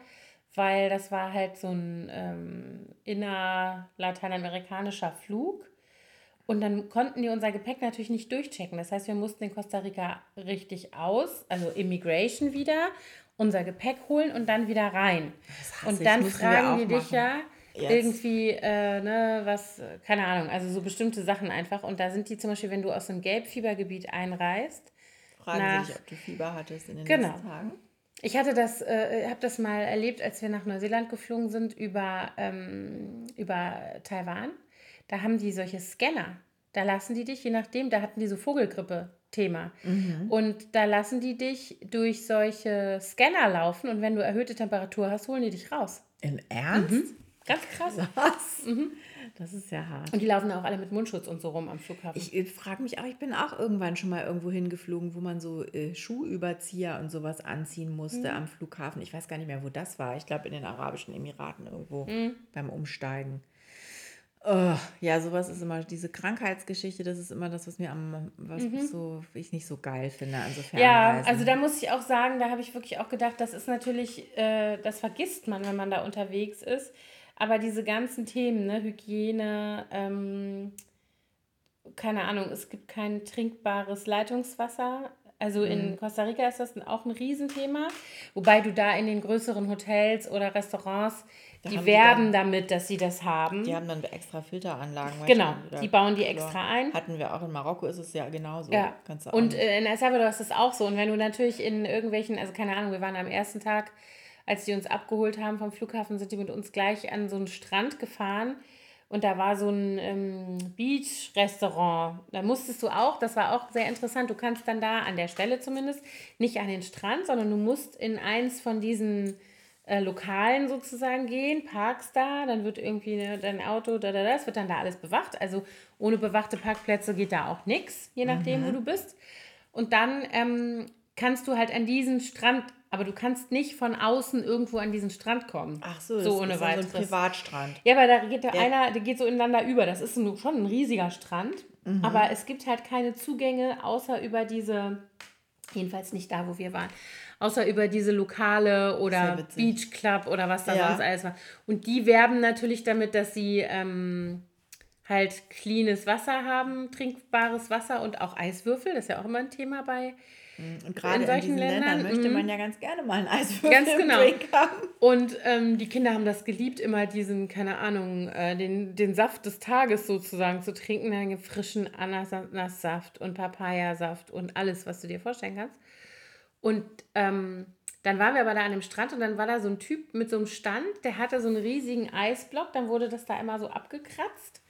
weil das war halt so ein ähm, inner-lateinamerikanischer Flug. Und dann konnten die unser Gepäck natürlich nicht durchchecken. Das heißt, wir mussten in Costa Rica richtig aus, also Immigration wieder, unser Gepäck holen und dann wieder rein. Und dann fragen die dich ja Jetzt. irgendwie, äh, ne, was, keine Ahnung, also so bestimmte Sachen einfach. Und da sind die zum Beispiel, wenn du aus einem Gelbfiebergebiet einreist. Fragen nach, sie dich, ob du Fieber hattest in den genau. letzten Tagen. Ich hatte das, äh, habe das mal erlebt, als wir nach Neuseeland geflogen sind über, ähm, über Taiwan. Da haben die solche Scanner. Da lassen die dich, je nachdem, da hatten die so Vogelgrippe-Thema. Mhm. Und da lassen die dich durch solche Scanner laufen und wenn du erhöhte Temperatur hast, holen die dich raus. Im Ernst? Mhm. Ganz krass. Was? Mhm. Das ist ja hart. Und die laufen auch alle mit Mundschutz und so rum am Flughafen. Ich frage mich auch, ich bin auch irgendwann schon mal irgendwo hingeflogen, wo man so äh, Schuhüberzieher und sowas anziehen musste mhm. am Flughafen. Ich weiß gar nicht mehr, wo das war. Ich glaube in den Arabischen Emiraten irgendwo mhm. beim Umsteigen. Oh, ja, sowas ist immer, diese Krankheitsgeschichte, das ist immer das, was mir am, was mhm. so, ich nicht so geil finde an so Ja, also da muss ich auch sagen, da habe ich wirklich auch gedacht, das ist natürlich, äh, das vergisst man, wenn man da unterwegs ist. Aber diese ganzen Themen, ne, Hygiene, ähm, keine Ahnung, es gibt kein trinkbares Leitungswasser. Also in mhm. Costa Rica ist das auch ein Riesenthema, wobei du da in den größeren Hotels oder Restaurants, da die werben die dann, damit, dass sie das haben. Die haben dann extra Filteranlagen. Genau, die bauen die extra ein. Hatten wir auch in Marokko, ist es ja genauso. Ja. Und äh, in El Salvador ist es auch so. Und wenn du natürlich in irgendwelchen, also keine Ahnung, wir waren am ersten Tag als die uns abgeholt haben vom Flughafen, sind die mit uns gleich an so einen Strand gefahren. Und da war so ein ähm, Beach-Restaurant. Da musstest du auch, das war auch sehr interessant, du kannst dann da an der Stelle zumindest nicht an den Strand, sondern du musst in eins von diesen äh, Lokalen sozusagen gehen, parkst da, dann wird irgendwie ne, dein Auto, da, da, das wird dann da alles bewacht. Also ohne bewachte Parkplätze geht da auch nichts, je nachdem, mhm. wo du bist. Und dann ähm, kannst du halt an diesen Strand aber du kannst nicht von außen irgendwo an diesen Strand kommen. Ach so, so ohne ist weiteres. so ein Privatstrand. Ja, weil da geht der ja. einer, der geht so ineinander über. Das ist schon ein riesiger Strand, mhm. aber es gibt halt keine Zugänge außer über diese, jedenfalls nicht da, wo wir waren, außer über diese Lokale oder Beach Club oder was da ja. sonst alles war. Und die werben natürlich damit, dass sie ähm, halt cleanes Wasser haben, trinkbares Wasser und auch Eiswürfel. Das ist ja auch immer ein Thema bei und gerade in, in diesen Ländern, Ländern möchte man mm. ja ganz gerne mal ein Eiswürfel ganz genau. Haben. Und ähm, die Kinder haben das geliebt, immer diesen, keine Ahnung, äh, den, den Saft des Tages sozusagen zu trinken. Einen frischen Ananassaft und Papayasaft und alles, was du dir vorstellen kannst. Und ähm, dann waren wir aber da an dem Strand und dann war da so ein Typ mit so einem Stand, der hatte so einen riesigen Eisblock, dann wurde das da immer so abgekratzt.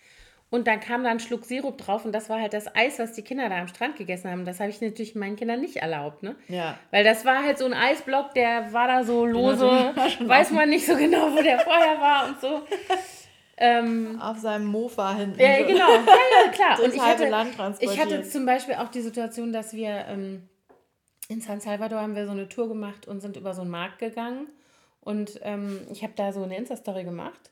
Und dann kam da ein Schluck Sirup drauf und das war halt das Eis, was die Kinder da am Strand gegessen haben. Das habe ich natürlich meinen Kindern nicht erlaubt, ne? Ja. Weil das war halt so ein Eisblock, der war da so lose, weiß man nicht so genau, wo der vorher war und so. Ähm, Auf seinem Mofa hinten. Ja, genau. Ja, ja, klar. und ich hatte, ich hatte zum Beispiel auch die Situation, dass wir ähm, in San Salvador haben wir so eine Tour gemacht und sind über so einen Markt gegangen. Und ähm, ich habe da so eine Insta-Story gemacht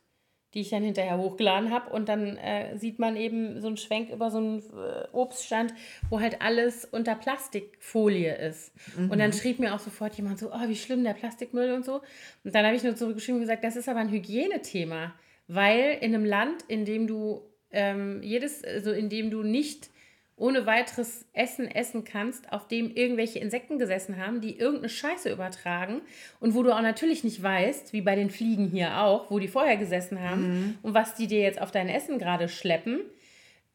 die ich dann hinterher hochgeladen habe. Und dann äh, sieht man eben so einen Schwenk über so einen äh, Obststand, wo halt alles unter Plastikfolie ist. Mhm. Und dann mhm. schrieb mir auch sofort jemand so, oh, wie schlimm der Plastikmüll und so. Und dann habe ich nur zurückgeschrieben und gesagt, das ist aber ein Hygienethema. Weil in einem Land, in dem du ähm, jedes, also in dem du nicht ohne weiteres Essen essen kannst, auf dem irgendwelche Insekten gesessen haben, die irgendeine Scheiße übertragen und wo du auch natürlich nicht weißt, wie bei den Fliegen hier auch, wo die vorher gesessen haben mhm. und was die dir jetzt auf dein Essen gerade schleppen,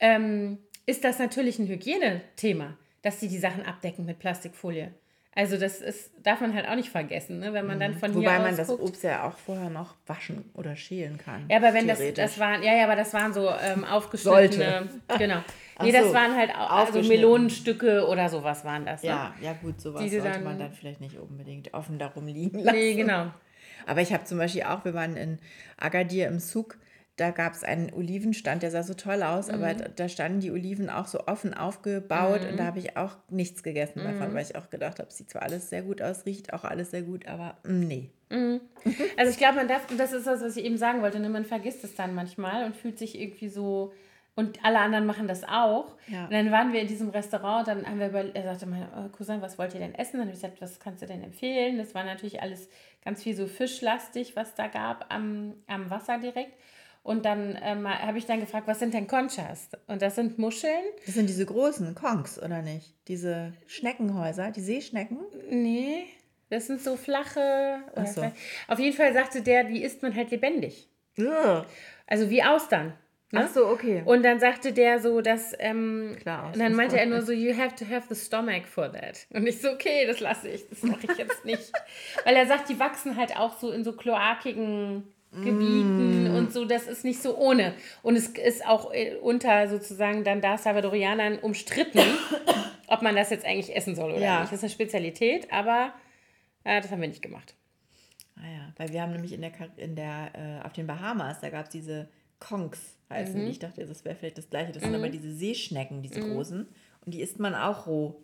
ähm, ist das natürlich ein Hygienethema, dass sie die Sachen abdecken mit Plastikfolie. Also das ist, darf man halt auch nicht vergessen, ne? wenn man dann mhm. von Wobei hier man das guckt. Obst ja auch vorher noch waschen oder schälen kann. Ja, aber wenn das, das waren, ja, ja, aber das waren so ähm, aufgeschnittene, genau. Nee, das so, waren halt auch also Melonenstücke oder sowas waren das. Ne? Ja, ja gut, sowas sollte dann, man dann vielleicht nicht unbedingt offen darum liegen lassen. Nee, genau. Aber ich habe zum Beispiel auch, wir waren in Agadir im Zug da gab es einen Olivenstand, der sah so toll aus, mhm. aber da, da, standen die Oliven auch so offen aufgebaut mhm. und da habe ich auch nichts gegessen mhm. davon, weil ich auch gedacht habe, sieht zwar alles sehr gut aus, riecht auch alles sehr gut, aber mm, nee. Mhm. Also ich glaube, man darf, das ist das, was ich eben sagen wollte, ne? man vergisst es dann manchmal und fühlt sich irgendwie so, und alle anderen machen das auch. Ja. Und dann waren wir in diesem Restaurant, dann haben wir über, er sagte mein oh, Cousin, was wollt ihr denn essen? Dann habe ich gesagt, was kannst du denn empfehlen? Das war natürlich alles ganz viel so fischlastig, was da gab am, am Wasser direkt. Und dann ähm, habe ich dann gefragt, was sind denn Conchas? Und das sind Muscheln. Das sind diese großen Konks, oder nicht? Diese Schneckenhäuser, die Seeschnecken? Nee, das sind so flache. Ach so. Auf jeden Fall sagte der, die isst man halt lebendig. Ugh. Also wie Austern. Ne? Ach so, okay. Und dann sagte der so, dass, ähm, Klar, und dann meinte er nur so, you have to have the stomach for that. Und ich so, okay, das lasse ich, das mache ich jetzt nicht. Weil er sagt, die wachsen halt auch so in so kloakigen Gebieten mm. und so, das ist nicht so ohne. Und es ist auch äh, unter sozusagen dann da Salvadorianern umstritten, ob man das jetzt eigentlich essen soll oder ja. nicht. Das ist eine Spezialität, aber äh, das haben wir nicht gemacht. Ah ja, weil wir haben nämlich in der, in der äh, auf den Bahamas, da gab es diese Konks heißen mhm. Ich dachte, das wäre vielleicht das gleiche. Das mhm. sind aber diese Seeschnecken, diese mhm. großen. Und die isst man auch roh.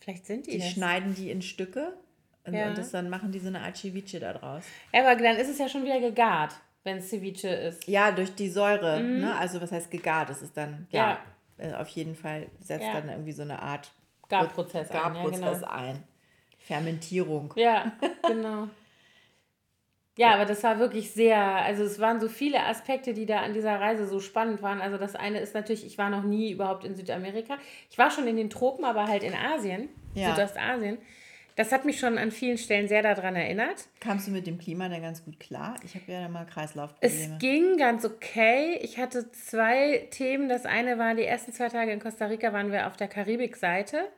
Vielleicht sind die. Die das. schneiden die in Stücke und, ja. und das dann machen die so eine Art Ceviche da draus. Ja, aber dann ist es ja schon wieder gegart, wenn es Ceviche ist. Ja, durch die Säure. Mhm. Ne? Also was heißt gegart? Das ist dann, ja, ja. Äh, auf jeden Fall setzt dann irgendwie so eine Art Garprozess, Garprozess ein, ja, genau. ein. Fermentierung. Ja, genau. Ja, aber das war wirklich sehr, also es waren so viele Aspekte, die da an dieser Reise so spannend waren. Also das eine ist natürlich, ich war noch nie überhaupt in Südamerika. Ich war schon in den Tropen, aber halt in Asien, ja. Südostasien. Das hat mich schon an vielen Stellen sehr daran erinnert. Kamst du mit dem Klima dann ganz gut klar? Ich habe ja mal Kreislaufprobleme. Es ging ganz okay. Ich hatte zwei Themen. Das eine war, die ersten zwei Tage in Costa Rica waren wir auf der Karibikseite.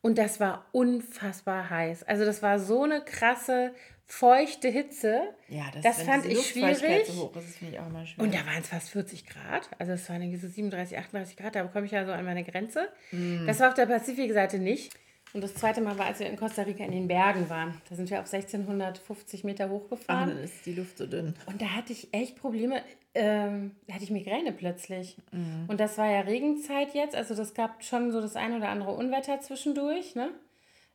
Und das war unfassbar heiß. Also das war so eine krasse, feuchte Hitze. Ja, das, das fand ich schwierig. So hoch ist, ich schwierig. Und da waren es fast 40 Grad. Also es waren irgendwie so 37, 38 Grad. Da komme ich ja so an meine Grenze. Mm. Das war auf der Pazifikseite nicht. Und das zweite Mal war, als wir in Costa Rica in den Bergen waren. Da sind wir auf 1650 Meter hochgefahren. Ah, dann ist die Luft so dünn. Und da hatte ich echt Probleme. Ähm, da hatte ich Migräne plötzlich. Mhm. Und das war ja Regenzeit jetzt. Also das gab schon so das ein oder andere Unwetter zwischendurch. Ne?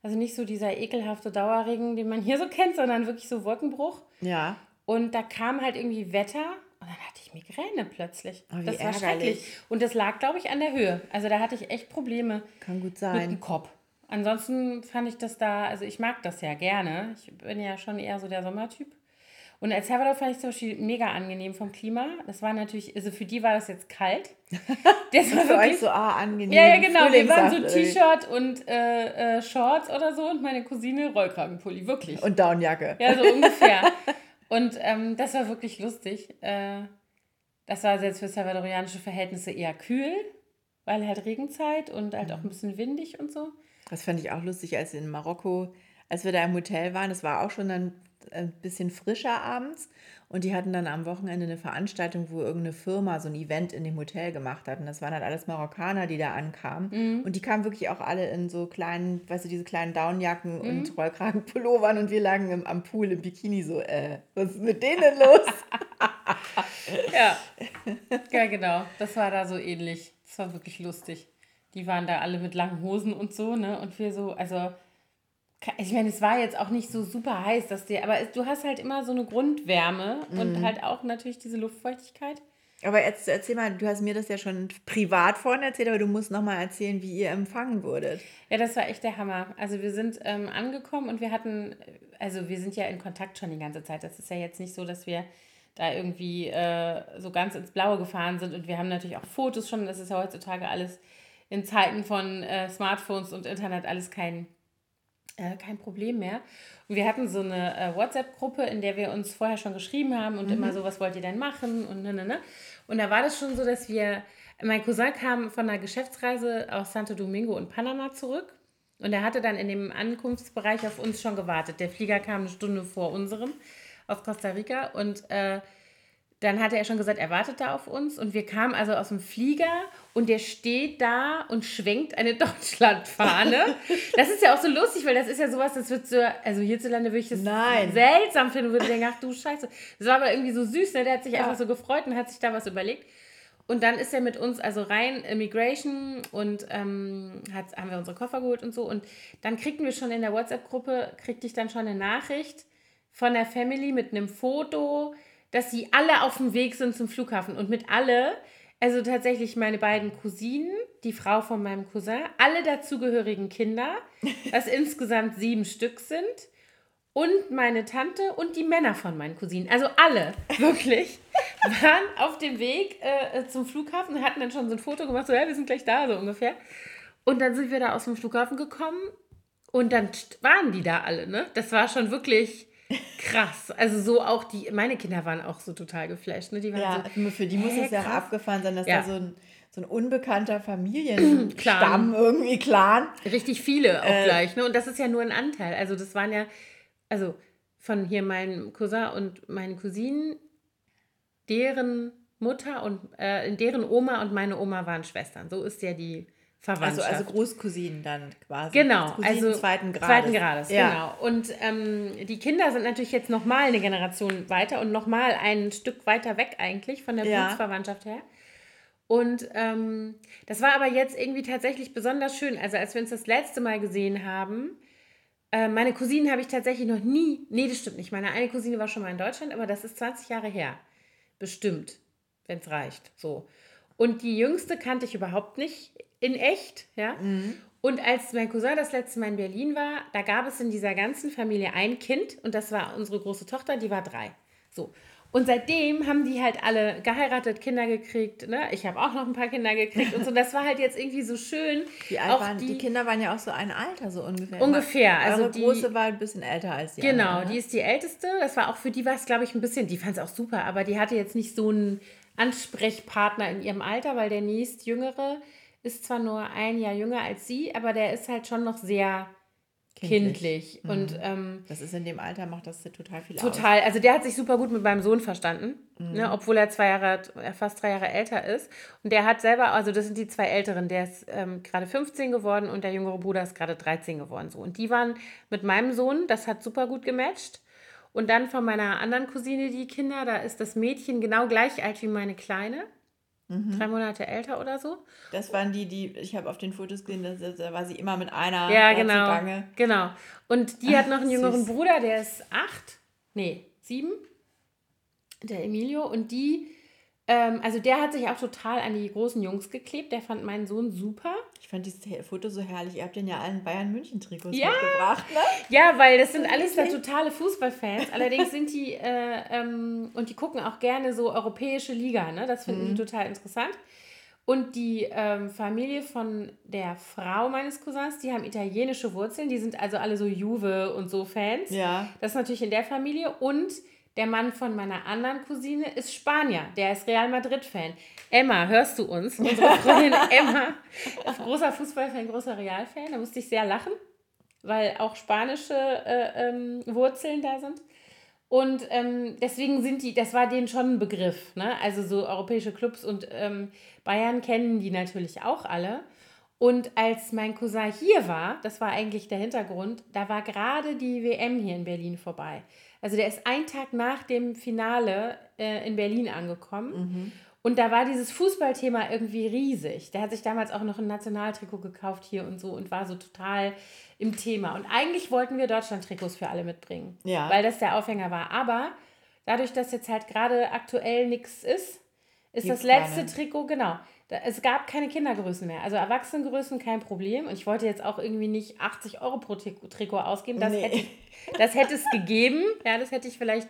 Also nicht so dieser ekelhafte Dauerregen, den man hier so kennt, sondern wirklich so Wolkenbruch. Ja. Und da kam halt irgendwie Wetter und dann hatte ich Migräne plötzlich. Oh, das war ärgerlich. schrecklich. Und das lag, glaube ich, an der Höhe. Also da hatte ich echt Probleme. Kann gut sein. Mit dem Kopf. Ansonsten fand ich das da, also ich mag das ja gerne. Ich bin ja schon eher so der Sommertyp. Und El Salvador fand ich zum Beispiel mega angenehm vom Klima. Das war natürlich, also für die war das jetzt kalt. Das war für euch so ah, angenehm. Ja, ja, genau. Wir waren so T-Shirt und äh, äh, Shorts oder so und meine Cousine Rollkragenpulli, wirklich. Und Downjacke. Ja, so ungefähr. und ähm, das war wirklich lustig. Äh, das war jetzt für salvadorianische Verhältnisse eher kühl, weil halt Regenzeit und halt auch ein bisschen windig und so. Das fand ich auch lustig, als in Marokko, als wir da im Hotel waren. Das war auch schon dann ein bisschen frischer abends. Und die hatten dann am Wochenende eine Veranstaltung, wo irgendeine Firma so ein Event in dem Hotel gemacht hat. Und das waren halt alles Marokkaner, die da ankamen. Mhm. Und die kamen wirklich auch alle in so kleinen, weißt du, diese kleinen Downjacken mhm. und Rollkragenpullovern. Und wir lagen im, am Pool im Bikini so, äh, was ist mit denen los? ja. ja, genau. Das war da so ähnlich. Das war wirklich lustig. Die waren da alle mit langen Hosen und so, ne? Und wir so, also, ich meine, es war jetzt auch nicht so super heiß, dass dir, aber du hast halt immer so eine Grundwärme mhm. und halt auch natürlich diese Luftfeuchtigkeit. Aber jetzt erzähl mal, du hast mir das ja schon privat vorhin erzählt, aber du musst nochmal erzählen, wie ihr empfangen wurdet. Ja, das war echt der Hammer. Also wir sind ähm, angekommen und wir hatten, also wir sind ja in Kontakt schon die ganze Zeit. Das ist ja jetzt nicht so, dass wir da irgendwie äh, so ganz ins Blaue gefahren sind und wir haben natürlich auch Fotos schon, das ist ja heutzutage alles in Zeiten von äh, Smartphones und Internet alles kein, äh, kein Problem mehr. Und wir hatten so eine äh, WhatsApp-Gruppe, in der wir uns vorher schon geschrieben haben und mhm. immer so, was wollt ihr denn machen und ne, ne, ne. Und da war das schon so, dass wir, mein Cousin kam von einer Geschäftsreise aus Santo Domingo und Panama zurück und er hatte dann in dem Ankunftsbereich auf uns schon gewartet. Der Flieger kam eine Stunde vor unserem aus Costa Rica und äh, dann hatte er schon gesagt, er wartet da auf uns und wir kamen also aus dem Flieger und der steht da und schwenkt eine Deutschlandfahne. das ist ja auch so lustig, weil das ist ja sowas, das wird so, also hierzulande würde ich das Nein. seltsam finden und würde denken, ach du Scheiße. Das war aber irgendwie so süß, ne? der hat sich ja. einfach so gefreut und hat sich da was überlegt. Und dann ist er mit uns also rein Immigration und ähm, hat, haben wir unsere Koffer geholt und so. Und dann kriegten wir schon in der WhatsApp-Gruppe, kriegte ich dann schon eine Nachricht von der Family mit einem Foto, dass sie alle auf dem Weg sind zum Flughafen. Und mit alle, also tatsächlich meine beiden Cousinen, die Frau von meinem Cousin, alle dazugehörigen Kinder, was insgesamt sieben Stück sind und meine Tante und die Männer von meinen Cousinen. Also alle, wirklich, waren auf dem Weg äh, zum Flughafen und hatten dann schon so ein Foto gemacht, so, ja, wir sind gleich da, so ungefähr. Und dann sind wir da aus dem Flughafen gekommen und dann waren die da alle, ne? Das war schon wirklich krass. Also so auch die, meine Kinder waren auch so total geflasht, ne? Die waren ja, so, für die muss es ja abgefahren sein, dass ja. da so ein so ein unbekannter Familienstamm irgendwie Clan. Richtig viele auch äh, gleich, ne? Und das ist ja nur ein Anteil. Also das waren ja also von hier meinem Cousin und meinen Cousinen, deren Mutter und äh, deren Oma und meine Oma waren Schwestern. So ist ja die Verwandtschaft. Also, also Großcousinen dann quasi. Genau, also zweiten Grades. Zweiten Grades, ja. genau. Und ähm, die Kinder sind natürlich jetzt nochmal eine Generation weiter und nochmal ein Stück weiter weg eigentlich von der ja. Blutsverwandtschaft her. Und ähm, das war aber jetzt irgendwie tatsächlich besonders schön. Also als wir uns das letzte Mal gesehen haben, äh, meine Cousinen habe ich tatsächlich noch nie. Nee, das stimmt nicht. Meine eine Cousine war schon mal in Deutschland, aber das ist 20 Jahre her. Bestimmt, wenn es reicht. So. Und die jüngste kannte ich überhaupt nicht in echt, ja. Mhm. Und als mein Cousin das letzte Mal in Berlin war, da gab es in dieser ganzen Familie ein Kind und das war unsere große Tochter, die war drei. So. Und seitdem haben die halt alle geheiratet, Kinder gekriegt. Ne? Ich habe auch noch ein paar Kinder gekriegt und so. Das war halt jetzt irgendwie so schön. Die, auch waren, die, die, Kinder waren ja auch so ein Alter, so ungefähr. Ungefähr. Also Eure die große war ein bisschen älter als die Genau, andere, ne? die ist die älteste. Das war auch für die war es, glaube ich, ein bisschen, die fand es auch super, aber die hatte jetzt nicht so einen Ansprechpartner in ihrem Alter, weil der nächstjüngere ist zwar nur ein Jahr jünger als sie, aber der ist halt schon noch sehr kindlich. kindlich. Mhm. Und, ähm, das ist in dem Alter, macht das total viel total. aus. Total. Also der hat sich super gut mit meinem Sohn verstanden, mhm. ne, obwohl er zwei Jahre, fast drei Jahre älter ist. Und der hat selber, also das sind die zwei Älteren, der ist ähm, gerade 15 geworden und der jüngere Bruder ist gerade 13 geworden. So. Und die waren mit meinem Sohn, das hat super gut gematcht. Und dann von meiner anderen Cousine die Kinder, da ist das Mädchen genau gleich alt wie meine Kleine. Mhm. Drei Monate älter oder so. Das waren die, die, ich habe auf den Fotos gesehen, da war sie immer mit einer ja, genau, zugange. Genau. Und die Ach, hat noch einen jüngeren süß. Bruder, der ist acht, nee, sieben, der Emilio. Und die ähm, also der hat sich auch total an die großen Jungs geklebt. Der fand meinen Sohn super. Ich fand dieses Foto so herrlich. Ihr habt den ja allen Bayern München Trikots ja. mitgebracht, ne? Ja, weil das sind alles da totale Fußballfans. Allerdings sind die äh, ähm, und die gucken auch gerne so europäische Liga, ne? Das finden mhm. die total interessant. Und die ähm, Familie von der Frau meines Cousins, die haben italienische Wurzeln. Die sind also alle so Juve und so Fans. Ja. Das ist natürlich in der Familie. Und der Mann von meiner anderen Cousine ist Spanier. Der ist Real Madrid-Fan. Emma, hörst du uns? Unsere Freundin Emma ist großer Fußballfan, großer Real-Fan. Da musste ich sehr lachen, weil auch spanische äh, ähm, Wurzeln da sind. Und ähm, deswegen sind die, das war denen schon ein Begriff. Ne? Also so europäische Clubs und ähm, Bayern kennen die natürlich auch alle. Und als mein Cousin hier war, das war eigentlich der Hintergrund, da war gerade die WM hier in Berlin vorbei. Also der ist einen Tag nach dem Finale äh, in Berlin angekommen. Mhm. Und da war dieses Fußballthema irgendwie riesig. Der hat sich damals auch noch ein Nationaltrikot gekauft hier und so und war so total im Thema. Und eigentlich wollten wir Deutschland-Trikots für alle mitbringen, ja. weil das der Aufhänger war. Aber dadurch, dass jetzt halt gerade aktuell nichts ist, ist Gibt's das letzte keine. Trikot, genau, es gab keine Kindergrößen mehr. Also Erwachsenengrößen kein Problem. Und ich wollte jetzt auch irgendwie nicht 80 Euro pro Trikot ausgeben. Das, nee. hätte, das hätte es gegeben. Ja, das hätte ich vielleicht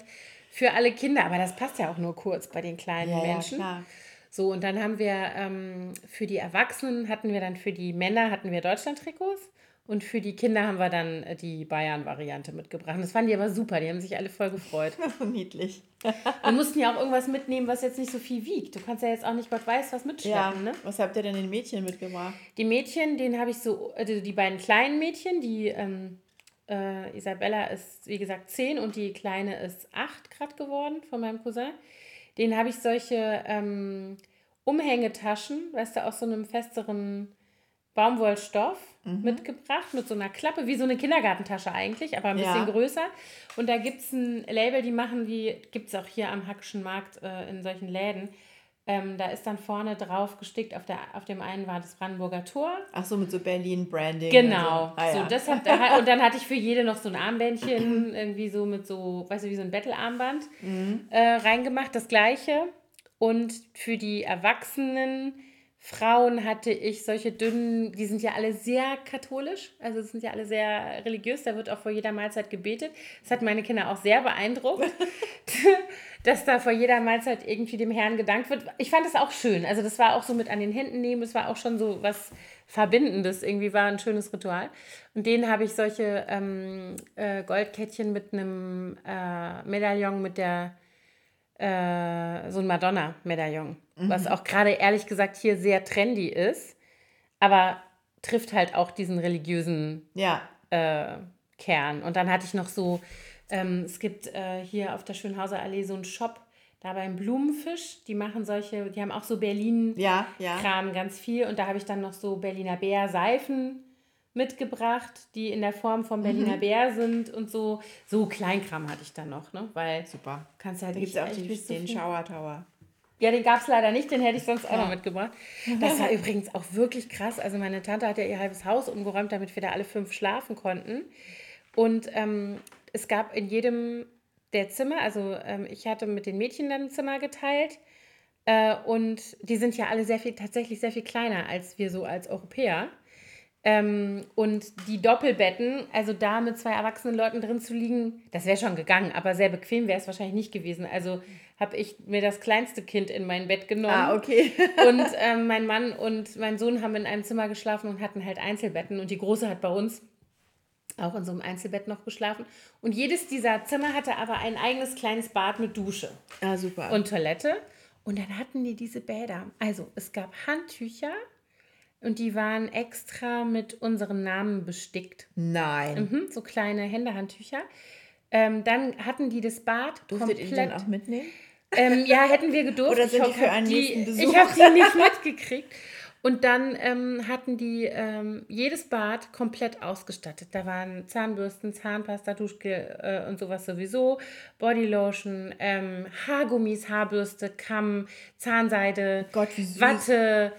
für alle Kinder. Aber das passt ja auch nur kurz bei den kleinen ja, Menschen. Ja, So, und dann haben wir ähm, für die Erwachsenen hatten wir dann für die Männer hatten wir Deutschland-Trikots und für die Kinder haben wir dann äh, die Bayern-Variante mitgebracht. Das fanden die aber super, die haben sich alle voll gefreut. Niedlich. Wir mussten ja auch irgendwas mitnehmen, was jetzt nicht so viel wiegt. Du kannst ja jetzt auch nicht Gott weiß was mitschleppen, Ja. ne? Was habt ihr denn den Mädchen mitgebracht? Die Mädchen, denen habe ich so, also die beiden kleinen Mädchen, die ähm, äh, Isabella ist, wie gesagt, zehn und die Kleine ist acht Grad geworden von meinem Cousin. Denen habe ich solche ähm, Umhängetaschen, weißt du, aus so einem festeren Baumwollstoff mitgebracht, mit so einer Klappe, wie so eine Kindergartentasche eigentlich, aber ein Ja. bisschen größer. Und da gibt es ein Label, die machen die, gibt es auch hier am Hackischen Markt äh, in solchen Läden. Ähm, da ist dann vorne drauf gestickt, auf, der, auf dem einen war das Brandenburger Tor. Ach so, mit so Berlin-Branding. Genau. und So. Ah, so, ja. das hat, und dann hatte ich für jede noch so ein Armbändchen, irgendwie so mit so, weißt du, wie so ein Bettelarmband Mhm. äh, reingemacht, das gleiche. Und für die Erwachsenen Frauen hatte ich solche dünnen, die sind ja alle sehr katholisch, also sind ja alle sehr religiös, da wird auch vor jeder Mahlzeit gebetet. Das hat meine Kinder auch sehr beeindruckt, dass da vor jeder Mahlzeit irgendwie dem Herrn gedankt wird. Ich fand das auch schön, also das war auch so mit an den Händen nehmen, das war auch schon so was Verbindendes, irgendwie war ein schönes Ritual. Und denen habe ich solche ähm, äh, Goldkettchen mit einem äh, Medaillon mit der äh, so ein Madonna-Medaillon, was auch gerade ehrlich gesagt hier sehr trendy ist, aber trifft halt auch diesen religiösen Ja. äh, Kern. Und dann hatte ich noch so, ähm, es gibt äh, hier auf der Schönhauser Allee so einen Shop, da beim Blumenfisch, die machen solche, die haben auch so Berlin-Kram Ja, ja. ganz viel. Und da habe ich dann noch so Berliner Bär-Seifen mitgebracht, die in der Form vom Berliner Bär sind und so. So Kleinkram hatte ich dann noch, ne? Weil Super. kannst halt Da gibt es auch so den viel- Shower Tower. Ja, den gab es leider nicht, den hätte ich sonst auch Ja. noch mitgebracht. Das war übrigens auch wirklich krass. Also meine Tante hat ja ihr halbes Haus umgeräumt, damit wir da alle fünf schlafen konnten. Und ähm, es gab in jedem der Zimmer, also ähm, ich hatte mit den Mädchen dann ein Zimmer geteilt. Äh, und die sind ja alle sehr viel, tatsächlich sehr viel kleiner als wir so als Europäer. Ähm, und die Doppelbetten, also da mit zwei erwachsenen Leuten drin zu liegen, das wäre schon gegangen, aber sehr bequem wäre es wahrscheinlich nicht gewesen. Also habe ich mir das kleinste Kind in mein Bett genommen. Ah, okay. Und ähm, mein Mann und mein Sohn haben in einem Zimmer geschlafen und hatten halt Einzelbetten. Und die Große hat bei uns auch in so einem Einzelbett noch geschlafen. Und jedes dieser Zimmer hatte aber ein eigenes kleines Bad mit Dusche Ah, super. und Toilette. Und dann hatten die diese Bäder. Also es gab Handtücher und die waren extra mit unseren Namen bestickt. Nein. Mhm, so kleine Händehandtücher. Ähm, dann hatten die das Bad Durftet ihr die komplett. dann auch mitnehmen? Ähm, ja, hätten wir gedurft. Oder sind ich die für einen die, nächsten Besuch? Ich habe die nicht mitgekriegt. Und dann ähm, hatten die ähm, jedes Bad komplett ausgestattet. Da waren Zahnbürsten, Zahnpasta, Duschgel äh, und sowas sowieso, Bodylotion, ähm, Haargummis, Haarbürste, Kamm, Zahnseide, Gott. Watte,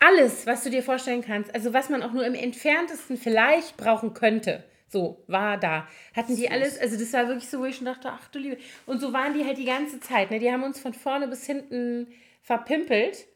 alles, was du dir vorstellen kannst. Also was man auch nur im entferntesten vielleicht brauchen könnte. So, war da. Hatten die alles, also das war wirklich so, wo ich schon dachte, ach du Liebe. Und so waren die halt die ganze Zeit. Ne? Die haben uns von vorne bis hinten verpimpelt.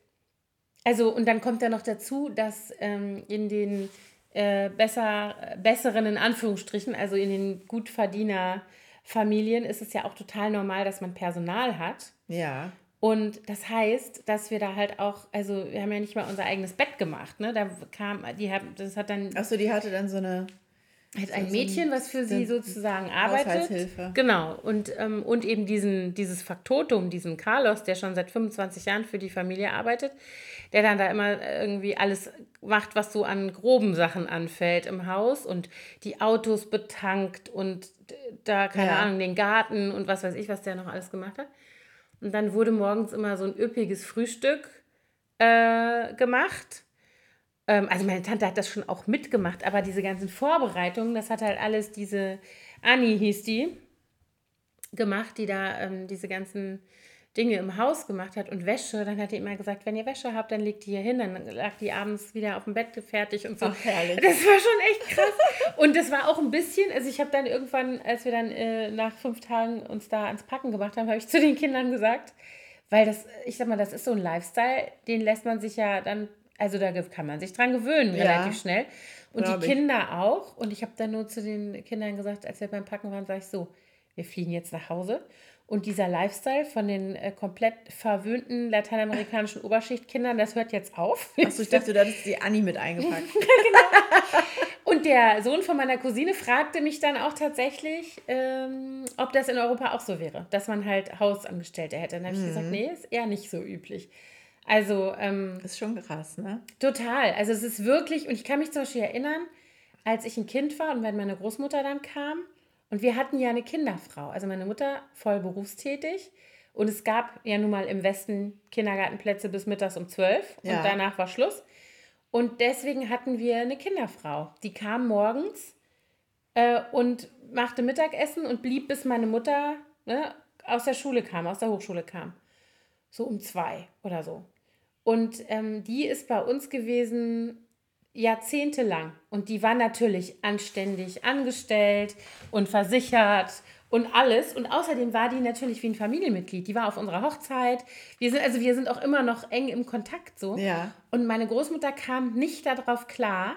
Also, und dann kommt ja noch dazu, dass ähm, in den äh, besser, besseren, in Anführungsstrichen, also in den Gutverdienerfamilien ist es ja auch total normal, dass man Personal hat. Ja. Und das heißt, dass wir da halt auch, also wir haben ja nicht mal unser eigenes Bett gemacht, ne? Da kam, die haben, das hat dann Achso, die hatte dann so eine. Halt ein Mädchen, was für sie sozusagen arbeitet. Genau. Und, ähm, und eben diesen, dieses Faktotum, diesen Carlos, der schon seit 25 Jahren für die Familie arbeitet, der dann da immer irgendwie alles macht, was so an groben Sachen anfällt im Haus und die Autos betankt und da, keine Ja. Ahnung, den Garten und was weiß ich, was der noch alles gemacht hat. Und dann wurde morgens immer so ein üppiges Frühstück äh, gemacht. Ähm, also meine Tante hat das schon auch mitgemacht, aber diese ganzen Vorbereitungen, das hat halt alles diese Anni hieß die gemacht, die da ähm, diese ganzen Dinge im Haus gemacht hat und Wäsche. Dann hat die immer gesagt, wenn ihr Wäsche habt, dann legt die hier hin. Dann lag die abends wieder auf dem Bett fertig und so. Ach, herrlich. Das war schon echt krass. Und das war auch ein bisschen, also ich habe dann irgendwann, als wir dann äh, nach fünf Tagen uns da ans Packen gemacht haben, habe ich zu den Kindern gesagt, weil das, ich sag mal, das ist so ein Lifestyle, den lässt man sich ja dann, also da kann man sich dran gewöhnen, Ja. relativ schnell. Und die ich. Kinder auch. Und ich habe dann nur zu den Kindern gesagt, als wir beim Packen waren, sage ich so, wir fliegen jetzt nach Hause. Und dieser Lifestyle von den äh, komplett verwöhnten lateinamerikanischen Oberschichtkindern, das hört jetzt auf. Achso, ich dachte, du hattest die Annie mit eingepackt. genau. Und der Sohn von meiner Cousine fragte mich dann auch tatsächlich, ähm, ob das in Europa auch so wäre, dass man halt Hausangestellte hätte. dann habe ich mhm. gesagt, nee, ist eher nicht so üblich. Also. Ähm, das ist schon krass, ne? Total. Also es ist wirklich, und ich kann mich zum Beispiel erinnern, als ich ein Kind war und wenn meine Großmutter dann kam, und wir hatten ja eine Kinderfrau, also meine Mutter voll berufstätig. Und es gab ja nun mal im Westen Kindergartenplätze bis mittags um zwölf ja. und danach war Schluss. Und deswegen hatten wir eine Kinderfrau. Die kam morgens äh, und machte Mittagessen und blieb, bis meine Mutter ne, aus der Schule kam, aus der Hochschule kam. So um zwei oder so. Und ähm, die ist bei uns gewesen jahrzehntelang. Und die war natürlich anständig angestellt und versichert und alles. Und außerdem war die natürlich wie ein Familienmitglied. Die war auf unserer Hochzeit. Wir sind, also wir sind auch immer noch eng im Kontakt so. Ja. Und meine Großmutter kam nicht darauf klar,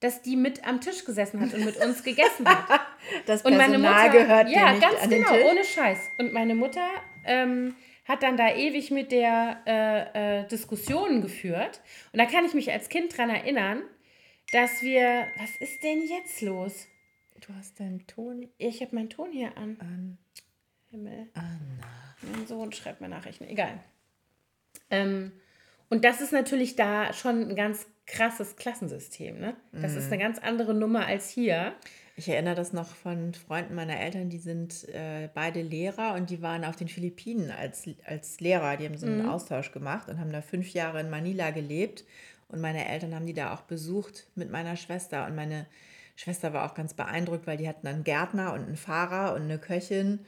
dass die mit am Tisch gesessen hat und mit uns gegessen hat. das Personal und meine Mutter, gehört ja, ganz an genau, ohne Scheiß. Und meine Mutter ähm, hat dann da ewig mit der äh, äh, Diskussionen geführt. Und da kann ich mich als Kind dran erinnern, dass wir. Was ist denn jetzt los? Du hast deinen Ton. Ich habe meinen Ton hier an. an. Himmel. Anna. Mein Sohn schreibt mir Nachrichten. Egal. Ähm, und das ist natürlich da schon ein ganz krasses Klassensystem. Ne? Das mhm. ist eine ganz andere Nummer als hier. Ich erinnere das noch von Freunden meiner Eltern, die sind äh, beide Lehrer und die waren auf den Philippinen als, als Lehrer. Die haben so einen mhm. Austausch gemacht und haben da fünf Jahre in Manila gelebt. Und meine Eltern haben die da auch besucht mit meiner Schwester. Und meine Schwester war auch ganz beeindruckt, weil die hatten einen Gärtner und einen Fahrer und eine Köchin.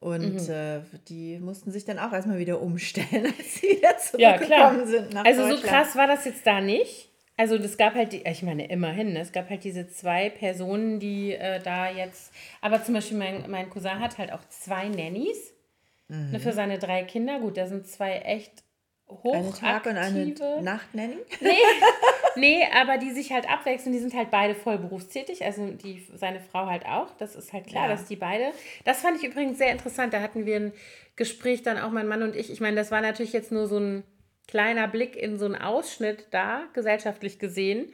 Und mhm. äh, die mussten sich dann auch erstmal wieder umstellen, als sie wieder zurückgekommen ja, sind. Nach also so krass war das jetzt da nicht. Also das gab halt, die, ich meine immerhin, ne, es gab halt diese zwei Personen, die äh, da jetzt, aber zum Beispiel mein, mein Cousin hat halt auch zwei Nannies mhm. ne, für seine drei Kinder. Gut, da sind zwei echt hochaktive. Eine Tag- und eine Nacht-Nanny? Nee, nee, aber die sich halt abwechseln, die sind halt beide voll berufstätig, also die, seine Frau halt auch, das ist halt klar, ja. dass die beide, das fand ich übrigens sehr interessant, da hatten wir ein Gespräch dann auch mein Mann und ich, ich meine, das war natürlich jetzt nur so ein kleiner Blick in so einen Ausschnitt da, gesellschaftlich gesehen,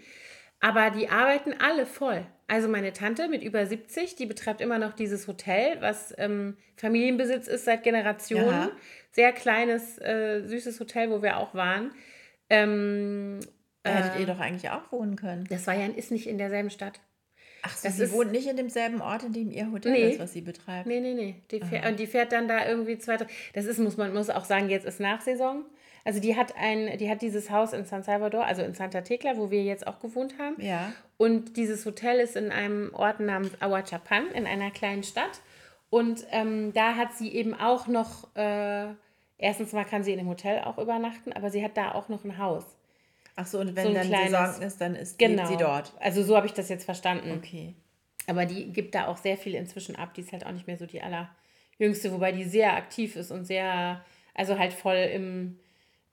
aber die arbeiten alle voll. Also meine Tante mit über 70, die betreibt immer noch dieses Hotel, was ähm, Familienbesitz ist seit Generationen. Ja. Sehr kleines, äh, süßes Hotel, wo wir auch waren. Ähm, da hättet äh, ihr doch eigentlich auch wohnen können. Das war ja, ist nicht in derselben Stadt. Ach so, das sie ist, wohnt nicht in demselben Ort, in dem ihr Hotel nee, ist, was sie betreibt. Nee, nee, nee. Die fährt, und die fährt dann da irgendwie zwei, drei. Das ist, muss man muss auch sagen, jetzt ist Nachsaison. Also die hat ein, die hat dieses Haus in San Salvador, also in Santa Tecla, wo wir jetzt auch gewohnt haben. Ja. Und dieses Hotel ist in einem Ort namens Ahuachapan, in einer kleinen Stadt. Und ähm, da hat sie eben auch noch äh, Erstens mal kann sie in dem Hotel auch übernachten, aber sie hat da auch noch ein Haus. Ach so, und wenn so dann kleines, Saison ist, dann ist genau. sie dort. Also so habe ich das jetzt verstanden. Okay. Aber die gibt da auch sehr viel inzwischen ab. Die ist halt auch nicht mehr so die allerjüngste, wobei die sehr aktiv ist und sehr, also halt voll im,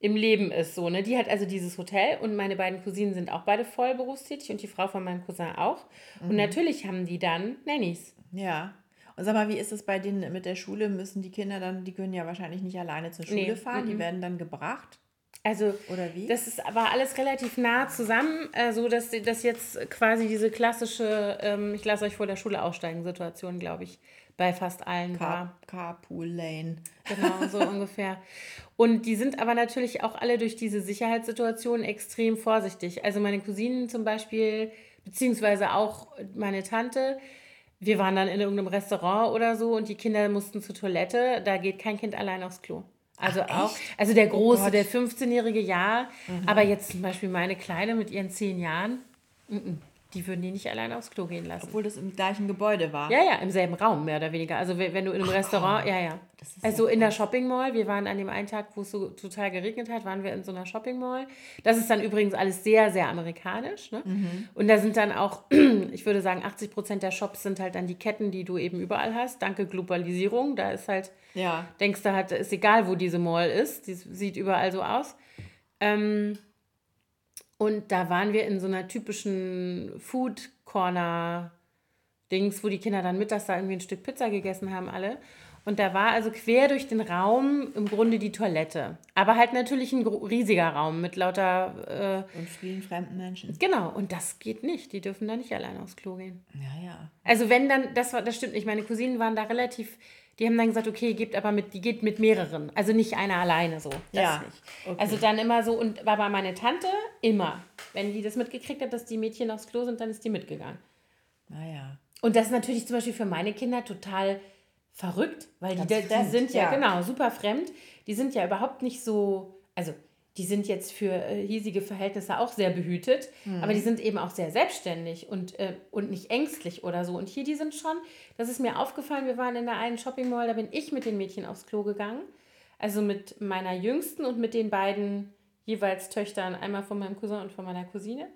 im Leben ist so. Ne? Die hat also dieses Hotel und meine beiden Cousinen sind auch beide voll berufstätig und die Frau von meinem Cousin auch. Mhm. Und natürlich haben die dann Nannies. Ja. Und sag mal, wie ist es bei denen mit der Schule? Müssen die Kinder dann, die können ja wahrscheinlich nicht alleine zur Schule nee. fahren, die werden dann gebracht? Also, Oder wie? das ist, war alles relativ nah zusammen, äh, so dass das jetzt quasi diese klassische, ähm, ich lasse euch vor der Schule aussteigen, Situation, glaube ich, bei fast allen Car war. Carpool Lane. Genau, so ungefähr. Und die sind aber natürlich auch alle durch diese Sicherheitssituation extrem vorsichtig. Also meine Cousinen zum Beispiel, beziehungsweise auch meine Tante, wir waren dann in irgendeinem Restaurant oder so und die Kinder mussten zur Toilette. Da geht kein Kind allein aufs Klo. Also Ach, auch, also der oh Große, oh der 15-jährige ja, mhm. aber jetzt zum Beispiel meine Kleine mit ihren 10 Jahren, m -m. Die würden die nicht alleine aufs Klo gehen lassen. Obwohl das im gleichen Gebäude war. Ja, ja, im selben Raum, mehr oder weniger. Also wenn du in einem Ach, Restaurant, ja, ja. Also in der Shopping Mall, wir waren an dem einen Tag, wo es so total geregnet hat, waren wir in so einer Shopping Mall. Das ist dann übrigens alles sehr, sehr amerikanisch. Ne? Mhm. Und da sind dann auch, ich würde sagen, 80 Prozent der Shops sind halt dann die Ketten, die du eben überall hast. Danke Globalisierung. Da ist halt, ja. denkst du halt, ist egal, wo diese Mall ist. Die sieht überall so aus. Ähm, und da waren wir in so einer typischen Food Corner Dings, wo die Kinder dann mittags da irgendwie ein Stück Pizza gegessen haben, alle. Und da war also quer durch den Raum im Grunde die Toilette. Aber halt natürlich ein riesiger Raum mit lauter. Äh, und vielen fremden Menschen. Genau, und das geht nicht. Die dürfen da nicht alleine aufs Klo gehen. Ja, ja. Also, wenn dann, das, war, das stimmt nicht. Meine Cousinen waren da relativ. Die haben dann gesagt, okay, gibt aber mit, die geht mit mehreren. Also nicht einer alleine so. Das ja. nicht. Okay. Also dann immer so, und war bei meiner Tante immer. Wenn die das mitgekriegt hat, dass die Mädchen aufs Klo sind, dann ist die mitgegangen. Naja. Und das ist natürlich zum Beispiel für meine Kinder total verrückt, weil die, die sind ja, ja, genau, super fremd. Die sind ja überhaupt nicht so, also die sind jetzt für äh, hiesige Verhältnisse auch sehr behütet, mhm. aber die sind eben auch sehr selbstständig und, äh, und nicht ängstlich oder so. Und hier, die sind schon, das ist mir aufgefallen, wir waren in der einen Shopping Mall, da bin ich mit den Mädchen aufs Klo gegangen. Also mit meiner Jüngsten und mit den beiden jeweils Töchtern, einmal von meinem Cousin und von meiner Cousine.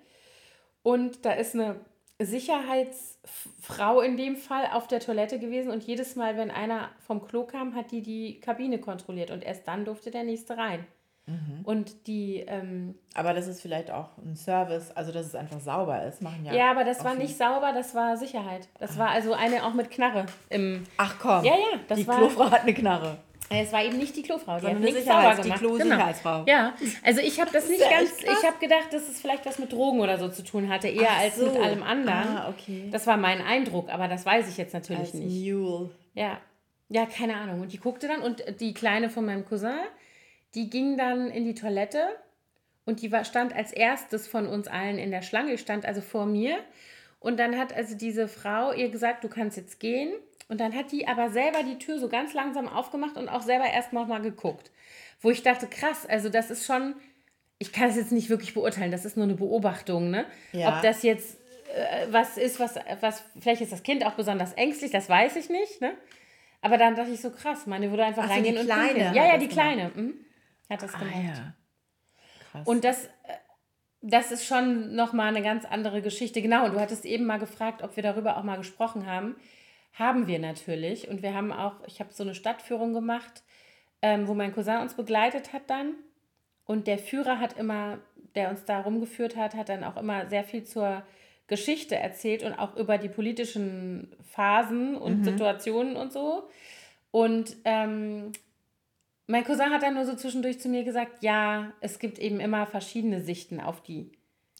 Und da ist eine Sicherheitsfrau in dem Fall auf der Toilette gewesen und jedes Mal, wenn einer vom Klo kam, hat die die Kabine kontrolliert und erst dann durfte der nächste rein. Mhm. Und die. Ähm, aber das ist vielleicht auch ein Service, also dass es einfach sauber ist, machen ja. Ja, aber das war nicht sauber, das war Sicherheit. Das Ach. war also eine auch mit Knarre im. Ach komm. Ja, ja. Das die war, Klofrau hat eine Knarre. Es war eben nicht die Klofrau, die hat nichts sauber gemacht. Die Klo-Sicherheitsfrau. Genau. Ja, also ich habe das nicht das ganz, ich habe gedacht, dass es vielleicht was mit Drogen oder so zu tun hatte, eher Ach als so. mit allem anderen. Ah, okay. Das war mein Eindruck, aber das weiß ich jetzt natürlich als nicht. Mule. Ja. Ja, keine Ahnung. Und die guckte dann und die Kleine von meinem Cousin, die ging dann in die Toilette und die war, stand als erstes von uns allen in der Schlange, stand also vor mir. Und dann hat also diese Frau ihr gesagt, du kannst jetzt gehen. Und dann hat die aber selber die Tür so ganz langsam aufgemacht und auch selber erst noch mal geguckt. Wo ich dachte, krass, also das ist schon, ich kann es jetzt nicht wirklich beurteilen, das ist nur eine Beobachtung, ne? Ja. Ob das jetzt äh, was ist, was, was, vielleicht ist das Kind auch besonders ängstlich, das weiß ich nicht, ne? Aber dann dachte ich so, krass, meine würde einfach Ach reingehen die und kleine Ja, ja, die Kleine. Mhm. Hat das ah, gemacht. Ja. Krass. Und das, äh, das ist schon nochmal eine ganz andere Geschichte. Genau, und du hattest eben mal gefragt, ob wir darüber auch mal gesprochen haben. Haben wir natürlich. Und wir haben auch, ich habe so eine Stadtführung gemacht, ähm, wo mein Cousin uns begleitet hat dann. Und der Führer hat immer, der uns da rumgeführt hat, hat dann auch immer sehr viel zur Geschichte erzählt und auch über die politischen Phasen und mhm. Situationen und so. Und ähm, mein Cousin hat dann nur so zwischendurch zu mir gesagt, ja, es gibt eben immer verschiedene Sichten auf die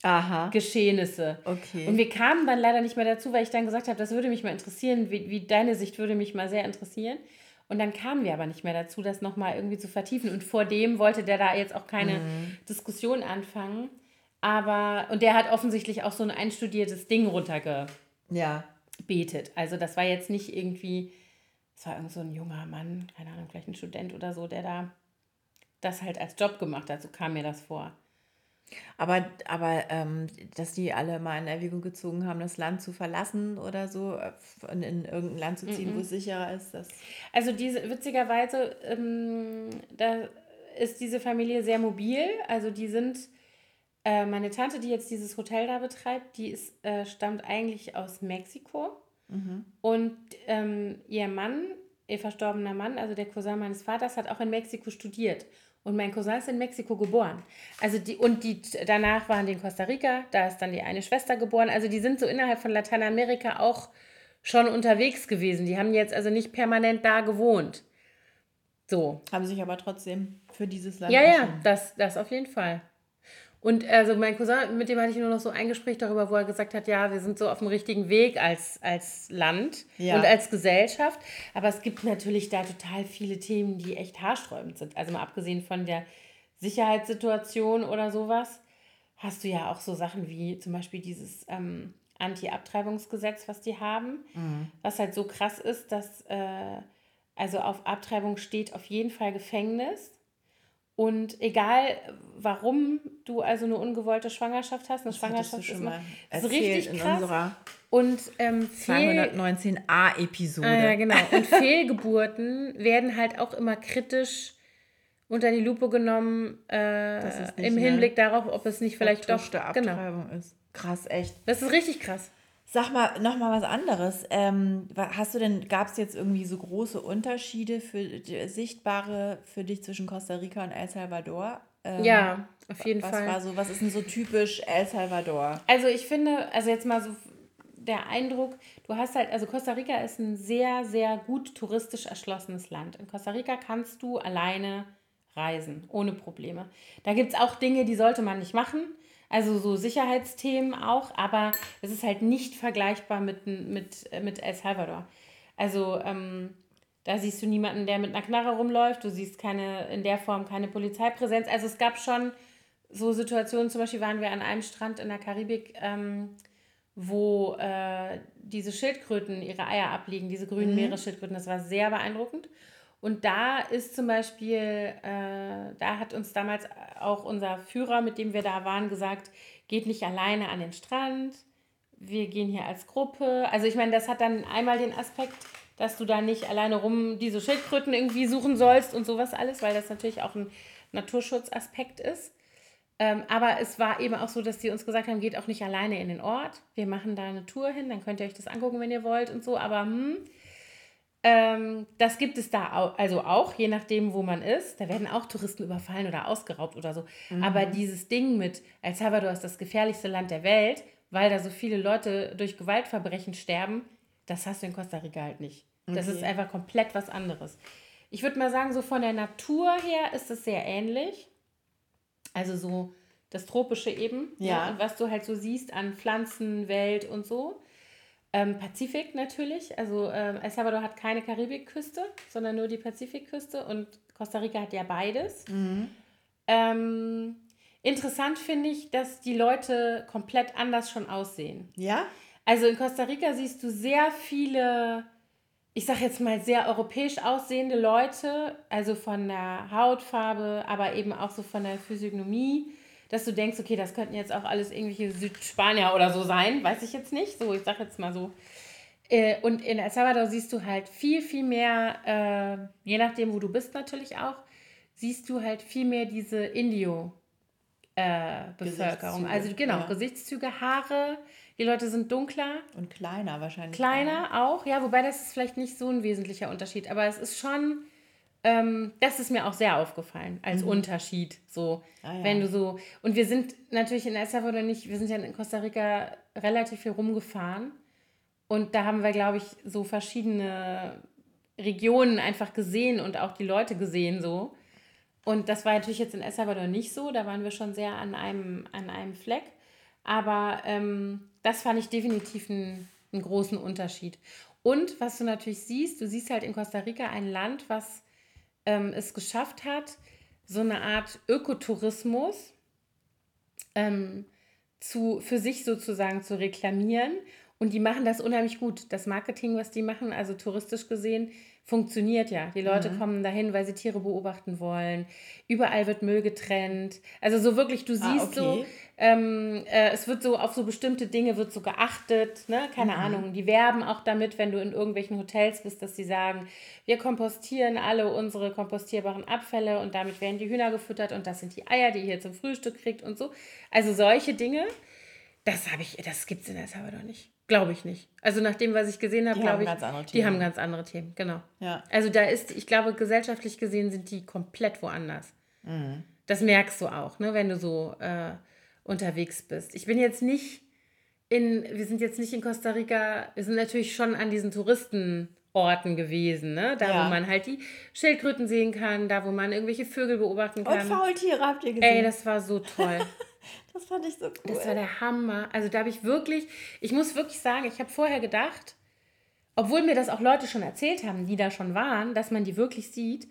Aha. Geschehnisse. Okay. Und wir kamen dann leider nicht mehr dazu, weil ich dann gesagt habe, das würde mich mal interessieren, wie, wie deine Sicht würde mich mal sehr interessieren. Und dann kamen wir aber nicht mehr dazu, das nochmal irgendwie zu vertiefen. Und vor dem wollte der da jetzt auch keine mhm. Diskussion anfangen. Aber, und der hat offensichtlich auch so ein einstudiertes Ding runtergebetet. Ja. Also das war jetzt nicht irgendwie, es war irgend so ein junger Mann, keine Ahnung, vielleicht ein Student oder so, der da das halt als Job gemacht hat. So kam mir das vor. Aber, aber ähm, dass die alle mal in Erwägung gezogen haben, das Land zu verlassen oder so, äh, in, in irgendein Land zu ziehen, mm -mm. wo es sicherer ist. Das also diese witzigerweise, ähm, da ist diese Familie sehr mobil. Also die sind, äh, meine Tante, die jetzt dieses Hotel da betreibt, die ist, äh, stammt eigentlich aus Mexiko. Mhm. Und ähm, ihr Mann, ihr verstorbener Mann, also der Cousin meines Vaters, hat auch in Mexiko studiert. Und mein Cousin ist in Mexiko geboren. Also die, und die danach waren die in Costa Rica, da ist dann die eine Schwester geboren. Also die sind so innerhalb von Lateinamerika auch schon unterwegs gewesen. Die haben jetzt also nicht permanent da gewohnt. So. Haben sich aber trotzdem für dieses Land. Ja, ja, das, das auf jeden Fall. Und also mein Cousin, mit dem hatte ich nur noch so ein Gespräch darüber, wo er gesagt hat, ja, wir sind so auf dem richtigen Weg als, als Land ja. und als Gesellschaft. Aber es gibt natürlich da total viele Themen, die echt haarsträubend sind. Also mal abgesehen von der Sicherheitssituation oder sowas, hast du ja auch so Sachen wie zum Beispiel dieses ähm, Anti-Abtreibungsgesetz, was die haben, mhm. was halt so krass ist, dass äh, also auf Abtreibung steht auf jeden Fall Gefängnis. Und egal, warum du also eine ungewollte Schwangerschaft hast, eine das Schwangerschaft ist, immer, ist richtig krass. und ähm, 219a-Episode. Ah, ja, genau. Und Fehlgeburten werden halt auch immer kritisch unter die Lupe genommen äh, im Hinblick darauf, ob es nicht vielleicht doch genau. Abtreibung genau. ist. Krass, echt. Das ist richtig krass. Sag mal noch mal was anderes. Ähm, hast du denn, gab es jetzt irgendwie so große Unterschiede für sichtbare für dich zwischen Costa Rica und El Salvador? Ähm, ja, auf jeden was Fall. War so, was ist denn so typisch El Salvador? Also ich finde, also jetzt mal so der Eindruck, du hast halt, also Costa Rica ist ein sehr, sehr gut touristisch erschlossenes Land. In Costa Rica kannst du alleine reisen, ohne Probleme. Da gibt es auch Dinge, die sollte man nicht machen. Also so Sicherheitsthemen auch, aber es ist halt nicht vergleichbar mit, mit, mit El Salvador. Also ähm, da siehst du niemanden, der mit einer Knarre rumläuft, du siehst keine, in der Form keine Polizeipräsenz. Also es gab schon so Situationen, zum Beispiel waren wir an einem Strand in der Karibik, ähm, wo äh, diese Schildkröten ihre Eier ablegen, diese grünen mhm. Meeresschildkröten. Das war sehr beeindruckend. Und da ist zum Beispiel, äh, da hat uns damals auch unser Führer, mit dem wir da waren, gesagt, geht nicht alleine an den Strand, wir gehen hier als Gruppe. Also ich meine, das hat dann einmal den Aspekt, dass du da nicht alleine rum diese Schildkröten irgendwie suchen sollst und sowas alles, weil das natürlich auch ein Naturschutzaspekt ist. Ähm, aber es war eben auch so, dass die uns gesagt haben, geht auch nicht alleine in den Ort. Wir machen da eine Tour hin, dann könnt ihr euch das angucken, wenn ihr wollt und so. Aber hm, ähm, das gibt es da auch, also auch, je nachdem, wo man ist. Da werden auch Touristen überfallen oder ausgeraubt oder so. Mhm. Aber dieses Ding mit El Salvador ist das gefährlichste Land der Welt, weil da so viele Leute durch Gewaltverbrechen sterben, das hast du in Costa Rica halt nicht. Das okay. ist einfach komplett was anderes. Ich würde mal sagen, so von der Natur her ist es sehr ähnlich. Also so das Tropische eben. Ja. ja und was du halt so siehst an Pflanzen, Welt und so. Ähm, Pazifik natürlich. Also ähm, El Salvador hat keine Karibikküste, sondern nur die Pazifikküste und Costa Rica hat ja beides. Mhm. Ähm, interessant finde ich, dass die Leute komplett anders schon aussehen. Ja? Also in Costa Rica siehst du sehr viele ich sage jetzt mal, sehr europäisch aussehende Leute, also von der Hautfarbe, aber eben auch so von der Physiognomie, dass du denkst, okay, das könnten jetzt auch alles irgendwelche Südspanier oder so sein, weiß ich jetzt nicht, so, ich sage jetzt mal so. Äh, und in El Salvador siehst du halt viel, viel mehr, äh, je nachdem, wo du bist natürlich auch, siehst du halt viel mehr diese Indio-Bevölkerung. Äh, also genau, ja. Gesichtszüge, Haare, die Leute sind dunkler. Und kleiner wahrscheinlich. Kleiner auch. auch, ja, wobei das ist vielleicht nicht so ein wesentlicher Unterschied, aber es ist schon, ähm, das ist mir auch sehr aufgefallen als mhm. Unterschied. So, ah, ja. wenn du so, und wir sind natürlich in El Salvador nicht, wir sind ja in Costa Rica relativ viel rumgefahren und da haben wir, glaube ich, so verschiedene Regionen einfach gesehen und auch die Leute gesehen so. Und das war natürlich jetzt in El Salvador nicht so, da waren wir schon sehr an einem, an einem Fleck. Aber ähm, das fand ich definitiv einen, einen großen Unterschied. Und was du natürlich siehst, du siehst halt in Costa Rica ein Land, was ähm, es geschafft hat, so eine Art Ökotourismus ähm, zu, für sich sozusagen zu reklamieren. Und die machen das unheimlich gut. Das Marketing, was die machen, also touristisch gesehen, funktioniert ja. Die Leute mhm. kommen dahin, weil sie Tiere beobachten wollen. Überall wird Müll getrennt. Also so wirklich, du ah, siehst ah, okay. so, ähm, äh, es wird so auf so bestimmte Dinge wird so geachtet, ne? Keine mhm. Ahnung. Die werben auch damit, wenn du in irgendwelchen Hotels bist, dass sie sagen, wir kompostieren alle unsere kompostierbaren Abfälle und damit werden die Hühner gefüttert und das sind die Eier, die ihr zum Frühstück kriegt und so. Also solche Dinge, das habe ich, das gibt es in El Salvador nicht. Glaube ich nicht. Also nach dem, was ich gesehen habe, glaube ich, die haben ganz andere Themen, genau. Ja. Also da ist, ich glaube, gesellschaftlich gesehen sind die komplett woanders. Mhm. Das merkst du auch, ne, wenn du so äh, unterwegs bist. Ich bin jetzt nicht in, wir sind jetzt nicht in Costa Rica, wir sind natürlich schon an diesen Touristenorten gewesen, ne? Da, ja. wo man halt die Schildkröten sehen kann, da, wo man irgendwelche Vögel beobachten kann. Und Faultiere habt ihr gesehen. Ey, das war so toll. Das fand ich so cool. Das war der Hammer. Also da habe ich wirklich, ich muss wirklich sagen, ich habe vorher gedacht, obwohl mir das auch Leute schon erzählt haben, die da schon waren, dass man die wirklich sieht.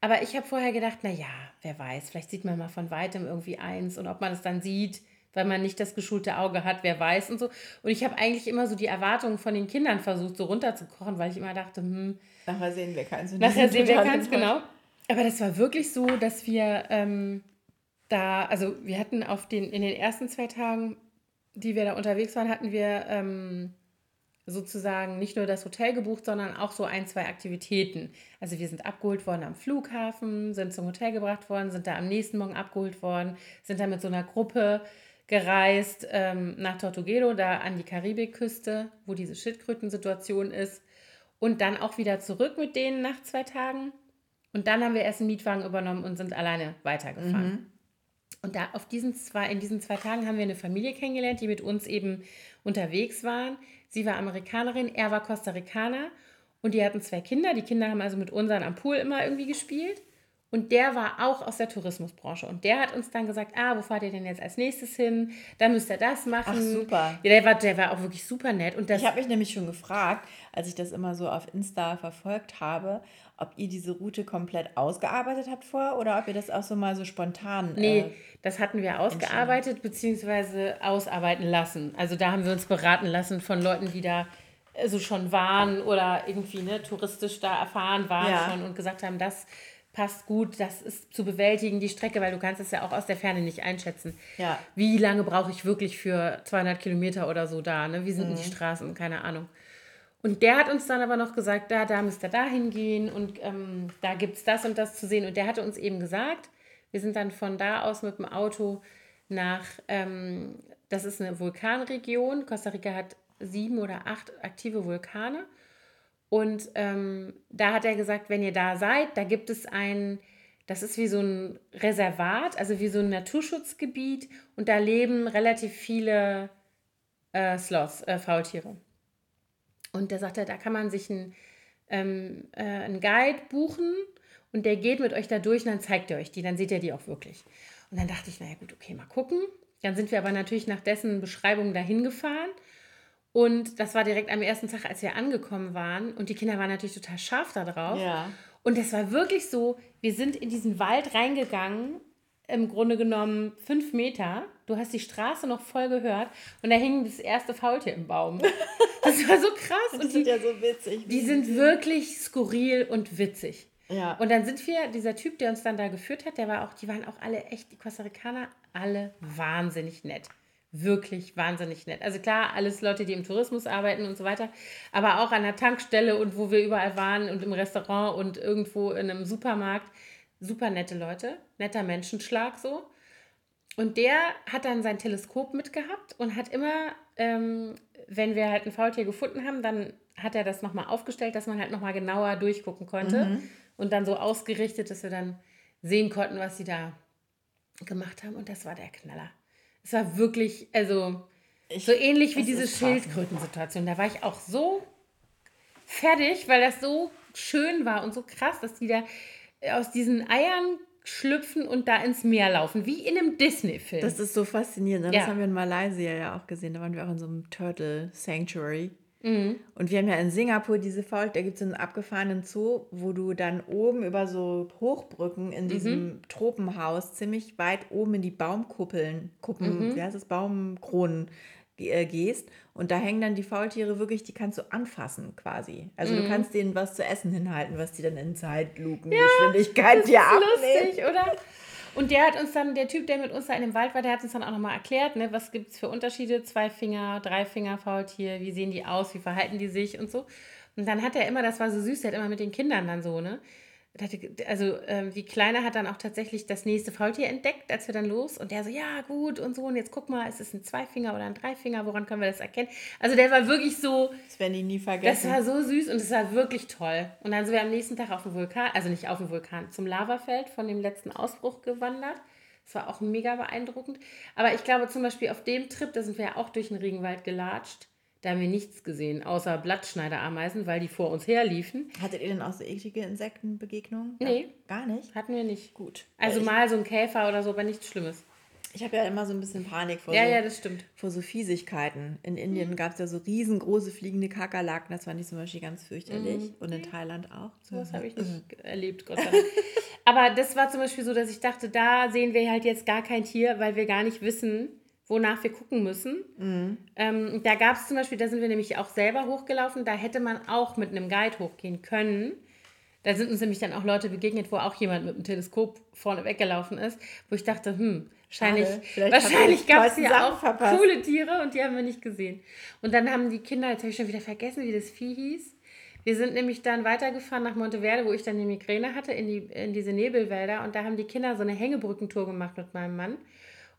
Aber ich habe vorher gedacht, naja, wer weiß, vielleicht sieht man mal von weitem irgendwie eins und ob man es dann sieht, weil man nicht das geschulte Auge hat, wer weiß und so. Und ich habe eigentlich immer so die Erwartungen von den Kindern versucht, so runterzukochen, weil ich immer dachte, hm. Nachher sehen wir keins. Nachher sehen wir keins, genau. Aber das war wirklich so, dass wir ähm, da, also wir hatten auf den, in den ersten zwei Tagen, die wir da unterwegs waren, hatten wir ähm, sozusagen nicht nur das Hotel gebucht, sondern auch so ein, zwei Aktivitäten. Also wir sind abgeholt worden am Flughafen, sind zum Hotel gebracht worden, sind da am nächsten Morgen abgeholt worden, sind da mit so einer Gruppe gereist ähm, nach Tortuguero, da an die Karibikküste, wo diese Schildkrötensituation ist. Und dann auch wieder zurück mit denen nach zwei Tagen. Und dann haben wir erst einen Mietwagen übernommen und sind alleine weitergefahren. Mhm. Und da auf diesen zwei, in diesen zwei Tagen haben wir eine Familie kennengelernt, die mit uns eben unterwegs waren. Sie war Amerikanerin, er war Costa Ricaner und die hatten zwei Kinder. Die Kinder haben also mit unseren am Pool immer irgendwie gespielt. Und der war auch aus der Tourismusbranche. Und der hat uns dann gesagt, ah, wo fahrt ihr denn jetzt als nächstes hin? Dann müsst ihr das machen. Ach, super. Ja, der war, der war auch wirklich super nett. Und das ich habe mich nämlich schon gefragt, als ich das immer so auf Insta verfolgt habe, ob ihr diese Route komplett ausgearbeitet habt vorher oder ob ihr das auch so mal so spontan. Nee, äh, das hatten wir ausgearbeitet bzw. ausarbeiten lassen. Also da haben wir uns beraten lassen von Leuten, die da also schon waren oder irgendwie ne, touristisch da erfahren waren ja. schon und gesagt haben, das passt gut, das ist zu bewältigen, die Strecke, weil du kannst es ja auch aus der Ferne nicht einschätzen. Ja. Wie lange brauche ich wirklich für 200 Kilometer oder so da? Ne? Wie sind mhm. die Straßen? Keine Ahnung. Und der hat uns dann aber noch gesagt, da, da müsst ihr da hingehen und ähm, da gibt es das und das zu sehen. Und der hatte uns eben gesagt, wir sind dann von da aus mit dem Auto nach, ähm, das ist eine Vulkanregion. Costa Rica hat sieben oder acht aktive Vulkane. Und ähm, da hat er gesagt, wenn ihr da seid, da gibt es ein, das ist wie so ein Reservat, also wie so ein Naturschutzgebiet und da leben relativ viele äh, Sloths, äh, Faultiere. Und da sagt er, da kann man sich einen, ähm, äh, einen Guide buchen und der geht mit euch da durch und dann zeigt er euch die, dann seht ihr die auch wirklich. Und dann dachte ich, naja gut, okay, mal gucken. Dann sind wir aber natürlich nach dessen Beschreibung dahin gefahren und das war direkt am ersten Tag, als wir angekommen waren. Und die Kinder waren natürlich total scharf da drauf. Ja. Und das war wirklich so, wir sind in diesen Wald reingegangen, im Grunde genommen fünf Meter. Du hast die Straße noch voll gehört und da hing das erste Faultier im Baum. Das war so krass. und die sind ja so witzig. Die sind wirklich skurril und witzig. Ja. Und dann sind wir, dieser Typ, der uns dann da geführt hat, der war auch, die waren auch alle echt, die Costa Ricaner, alle wahnsinnig nett wirklich wahnsinnig nett. Also klar, alles Leute, die im Tourismus arbeiten und so weiter, aber auch an der Tankstelle und wo wir überall waren und im Restaurant und irgendwo in einem Supermarkt. Super nette Leute, netter Menschenschlag so. Und der hat dann sein Teleskop mitgehabt und hat immer, ähm, wenn wir halt ein Faultier gefunden haben, dann hat er das nochmal aufgestellt, dass man halt nochmal genauer durchgucken konnte mhm. und dann so ausgerichtet, dass wir dann sehen konnten, was sie da gemacht haben. Und das war der Knaller. Es war wirklich, also ich, so ähnlich wie diese Schildkrötensituation. Da war ich auch so fertig, weil das so schön war und so krass, dass die da aus diesen Eiern schlüpfen und da ins Meer laufen, wie in einem Disney-Film. Das ist so faszinierend. Ne? Das ja. haben wir in Malaysia ja auch gesehen. Da waren wir auch in so einem Turtle Sanctuary. Mhm. Und wir haben ja in Singapur diese Faul, da gibt es einen abgefahrenen Zoo, wo du dann oben über so Hochbrücken in diesem mhm. Tropenhaus ziemlich weit oben in die Baumkuppeln, Kuppen, mhm. wie heißt es, Baumkronen gehst. Und da hängen dann die Faultiere wirklich, die kannst du anfassen quasi. Also du mhm. kannst denen was zu essen hinhalten, was die dann in Zeitlupengeschwindigkeit ja, dir abnehmen. Lustig, oder? Und der hat uns dann, der Typ, der mit uns da in dem Wald war, der hat uns dann auch nochmal erklärt, ne, was gibt es für Unterschiede, zwei Finger, drei Finger Faultier, wie sehen die aus, wie verhalten die sich und so. Und dann hat er immer, das war so süß, der hat immer mit den Kindern dann so, ne, also ähm, die Kleine hat dann auch tatsächlich das nächste Faultier entdeckt, als wir dann los. Und der so, ja gut und so. Und jetzt guck mal, ist es ein Zweifinger oder ein Dreifinger? Woran können wir das erkennen? Also der war wirklich so. Das werden die nie vergessen. Das war so süß und es war wirklich toll. Und dann sind wir am nächsten Tag auf dem Vulkan, also nicht auf dem Vulkan, zum Lavafeld von dem letzten Ausbruch gewandert. Das war auch mega beeindruckend. Aber ich glaube zum Beispiel auf dem Trip, da sind wir ja auch durch den Regenwald gelatscht. Da haben wir nichts gesehen, außer Blattschneiderameisen, weil die vor uns herliefen. Hattet ihr denn auch so eklige Insektenbegegnungen? Nee. Gar nicht? Hatten wir nicht. Gut. Also ich, mal so ein Käfer oder so, aber nichts Schlimmes. Ich habe ja immer so ein bisschen Panik vor, ja, so, ja, das stimmt. vor so Fiesigkeiten. In Indien mhm. gab es ja so riesengroße fliegende Kakerlaken, das fand ich zum Beispiel ganz fürchterlich. Mhm. Und in Thailand auch. So was habe ich nicht erlebt, Gott sei Dank. aber das war zum Beispiel so, dass ich dachte, da sehen wir halt jetzt gar kein Tier, weil wir gar nicht wissen, wonach wir gucken müssen. Mhm. Ähm, da gab es zum Beispiel, da sind wir nämlich auch selber hochgelaufen, da hätte man auch mit einem Guide hochgehen können. Da sind uns nämlich dann auch Leute begegnet, wo auch jemand mit einem Teleskop vorne weggelaufen ist, wo ich dachte, hm, wahrscheinlich, wahrscheinlich gab es hier auch verpasst. coole Tiere und die haben wir nicht gesehen. Und dann haben die Kinder, jetzt habe ich schon wieder vergessen, wie das Vieh hieß. Wir sind nämlich dann weitergefahren nach Monteverde, wo ich dann die Migräne hatte, in, die, in diese Nebelwälder. Und da haben die Kinder so eine Hängebrückentour gemacht mit meinem Mann.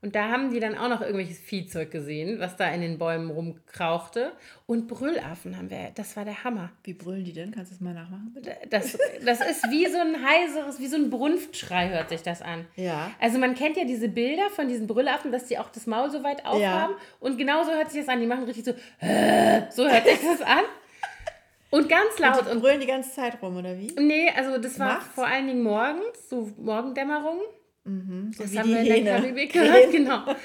Und da haben die dann auch noch irgendwelches Viehzeug gesehen, was da in den Bäumen rumkrauchte. Und Brüllaffen haben wir. Das war der Hammer. Wie brüllen die denn? Kannst du das mal nachmachen, bitte? Das, das ist wie so ein heiseres, wie so ein Brunftschrei hört sich das an. Ja. Also man kennt ja diese Bilder von diesen Brüllaffen, dass die auch das Maul so weit aufhaben. Und genauso hört sich das an. Die machen richtig so, so hört sich das an. Und ganz laut. Und die brüllen die ganze Zeit rum, oder wie? Nee, also das war Nachts? vor allen Dingen morgens, so Morgendämmerung. So Das wie haben wir in der Hähne. Karibik gehört, genau.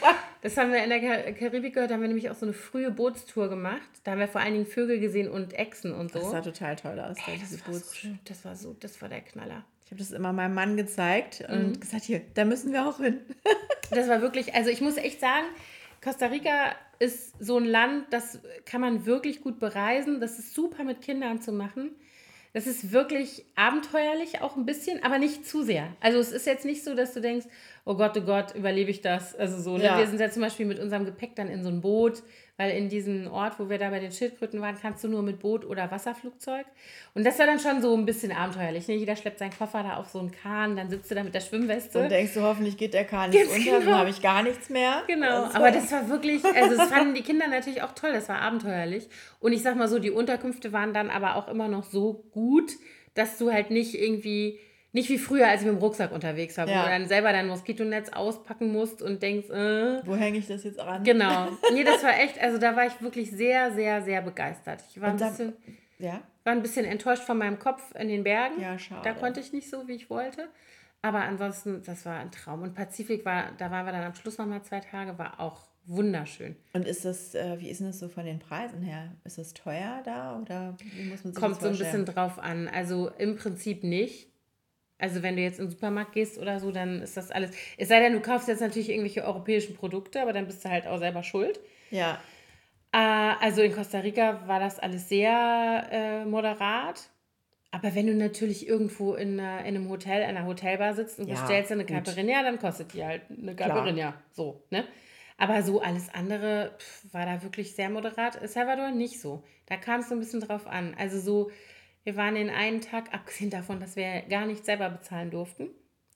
Das haben wir in der Kar- Karibik gehört, da haben wir nämlich auch so eine frühe Bootstour gemacht. Da haben wir vor allen Dingen Vögel gesehen und Echsen und so. Das sah total toll aus, Ey, das, war so schön. das war so, das war der Knaller. Ich habe das immer meinem Mann gezeigt Mhm. und gesagt, hier, da müssen wir auch hin. Das war wirklich, also ich muss echt sagen, Costa Rica ist so ein Land, das kann man wirklich gut bereisen. Das ist super mit Kindern zu machen. Das ist wirklich abenteuerlich auch ein bisschen, aber nicht zu sehr. Also es ist jetzt nicht so, dass du denkst, oh Gott, oh Gott, überlebe ich das? Also so, ne? Ja. wir sind ja zum Beispiel mit unserem Gepäck dann in so ein Boot, weil in diesem Ort, wo wir da bei den Schildkröten waren, kannst du nur mit Boot oder Wasserflugzeug. Und das war dann schon so ein bisschen abenteuerlich. Ne? Jeder schleppt seinen Koffer da auf so einen Kahn, dann sitzt du da mit der Schwimmweste. Und denkst du, hoffentlich geht der Kahn nicht Ganz unter, genau. dann habe ich gar nichts mehr. Genau, Das aber das war wirklich, also das fanden die Kinder natürlich auch toll, das war abenteuerlich. Und ich sag mal so, die Unterkünfte waren dann aber auch immer noch so gut, dass du halt nicht irgendwie, nicht wie früher, als ich mit dem Rucksack unterwegs war, wo Ja. du dann selber dein Moskitonetz auspacken musst und denkst, äh, Wo hänge ich das jetzt an? genau. Nee, das war echt, also da war ich wirklich sehr, sehr, sehr begeistert. Ich war ein Und da- bisschen, Ja? war ein bisschen enttäuscht von meinem Kopf in den Bergen. Ja, schade. Da konnte ich nicht so, wie ich wollte. Aber ansonsten, das war ein Traum. Und Pazifik war, da waren wir dann am Schluss nochmal zwei Tage, war auch wunderschön. Und ist das, äh, wie ist denn das so von den Preisen her? Ist das teuer da oder wie muss man sich Kommt das so ein bisschen drauf an. Also im Prinzip nicht. Also wenn du jetzt in den Supermarkt gehst oder so, dann ist das alles. Es sei denn, du kaufst jetzt natürlich irgendwelche europäischen Produkte, aber dann bist du halt auch selber schuld. Ja, Äh, also in Costa Rica war das alles sehr äh, moderat. Aber wenn du natürlich irgendwo in, einer, in einem Hotel, in einer Hotelbar sitzt und Ja, bestellst eine. Caipirinha, dann kostet die halt eine. Caipirinha. So, ne? Aber so alles andere pf, war da wirklich sehr moderat. El Salvador nicht so. Da kam es so ein bisschen drauf an. Also so, wir waren den einen Tag, abgesehen davon, dass wir gar nicht selber bezahlen durften.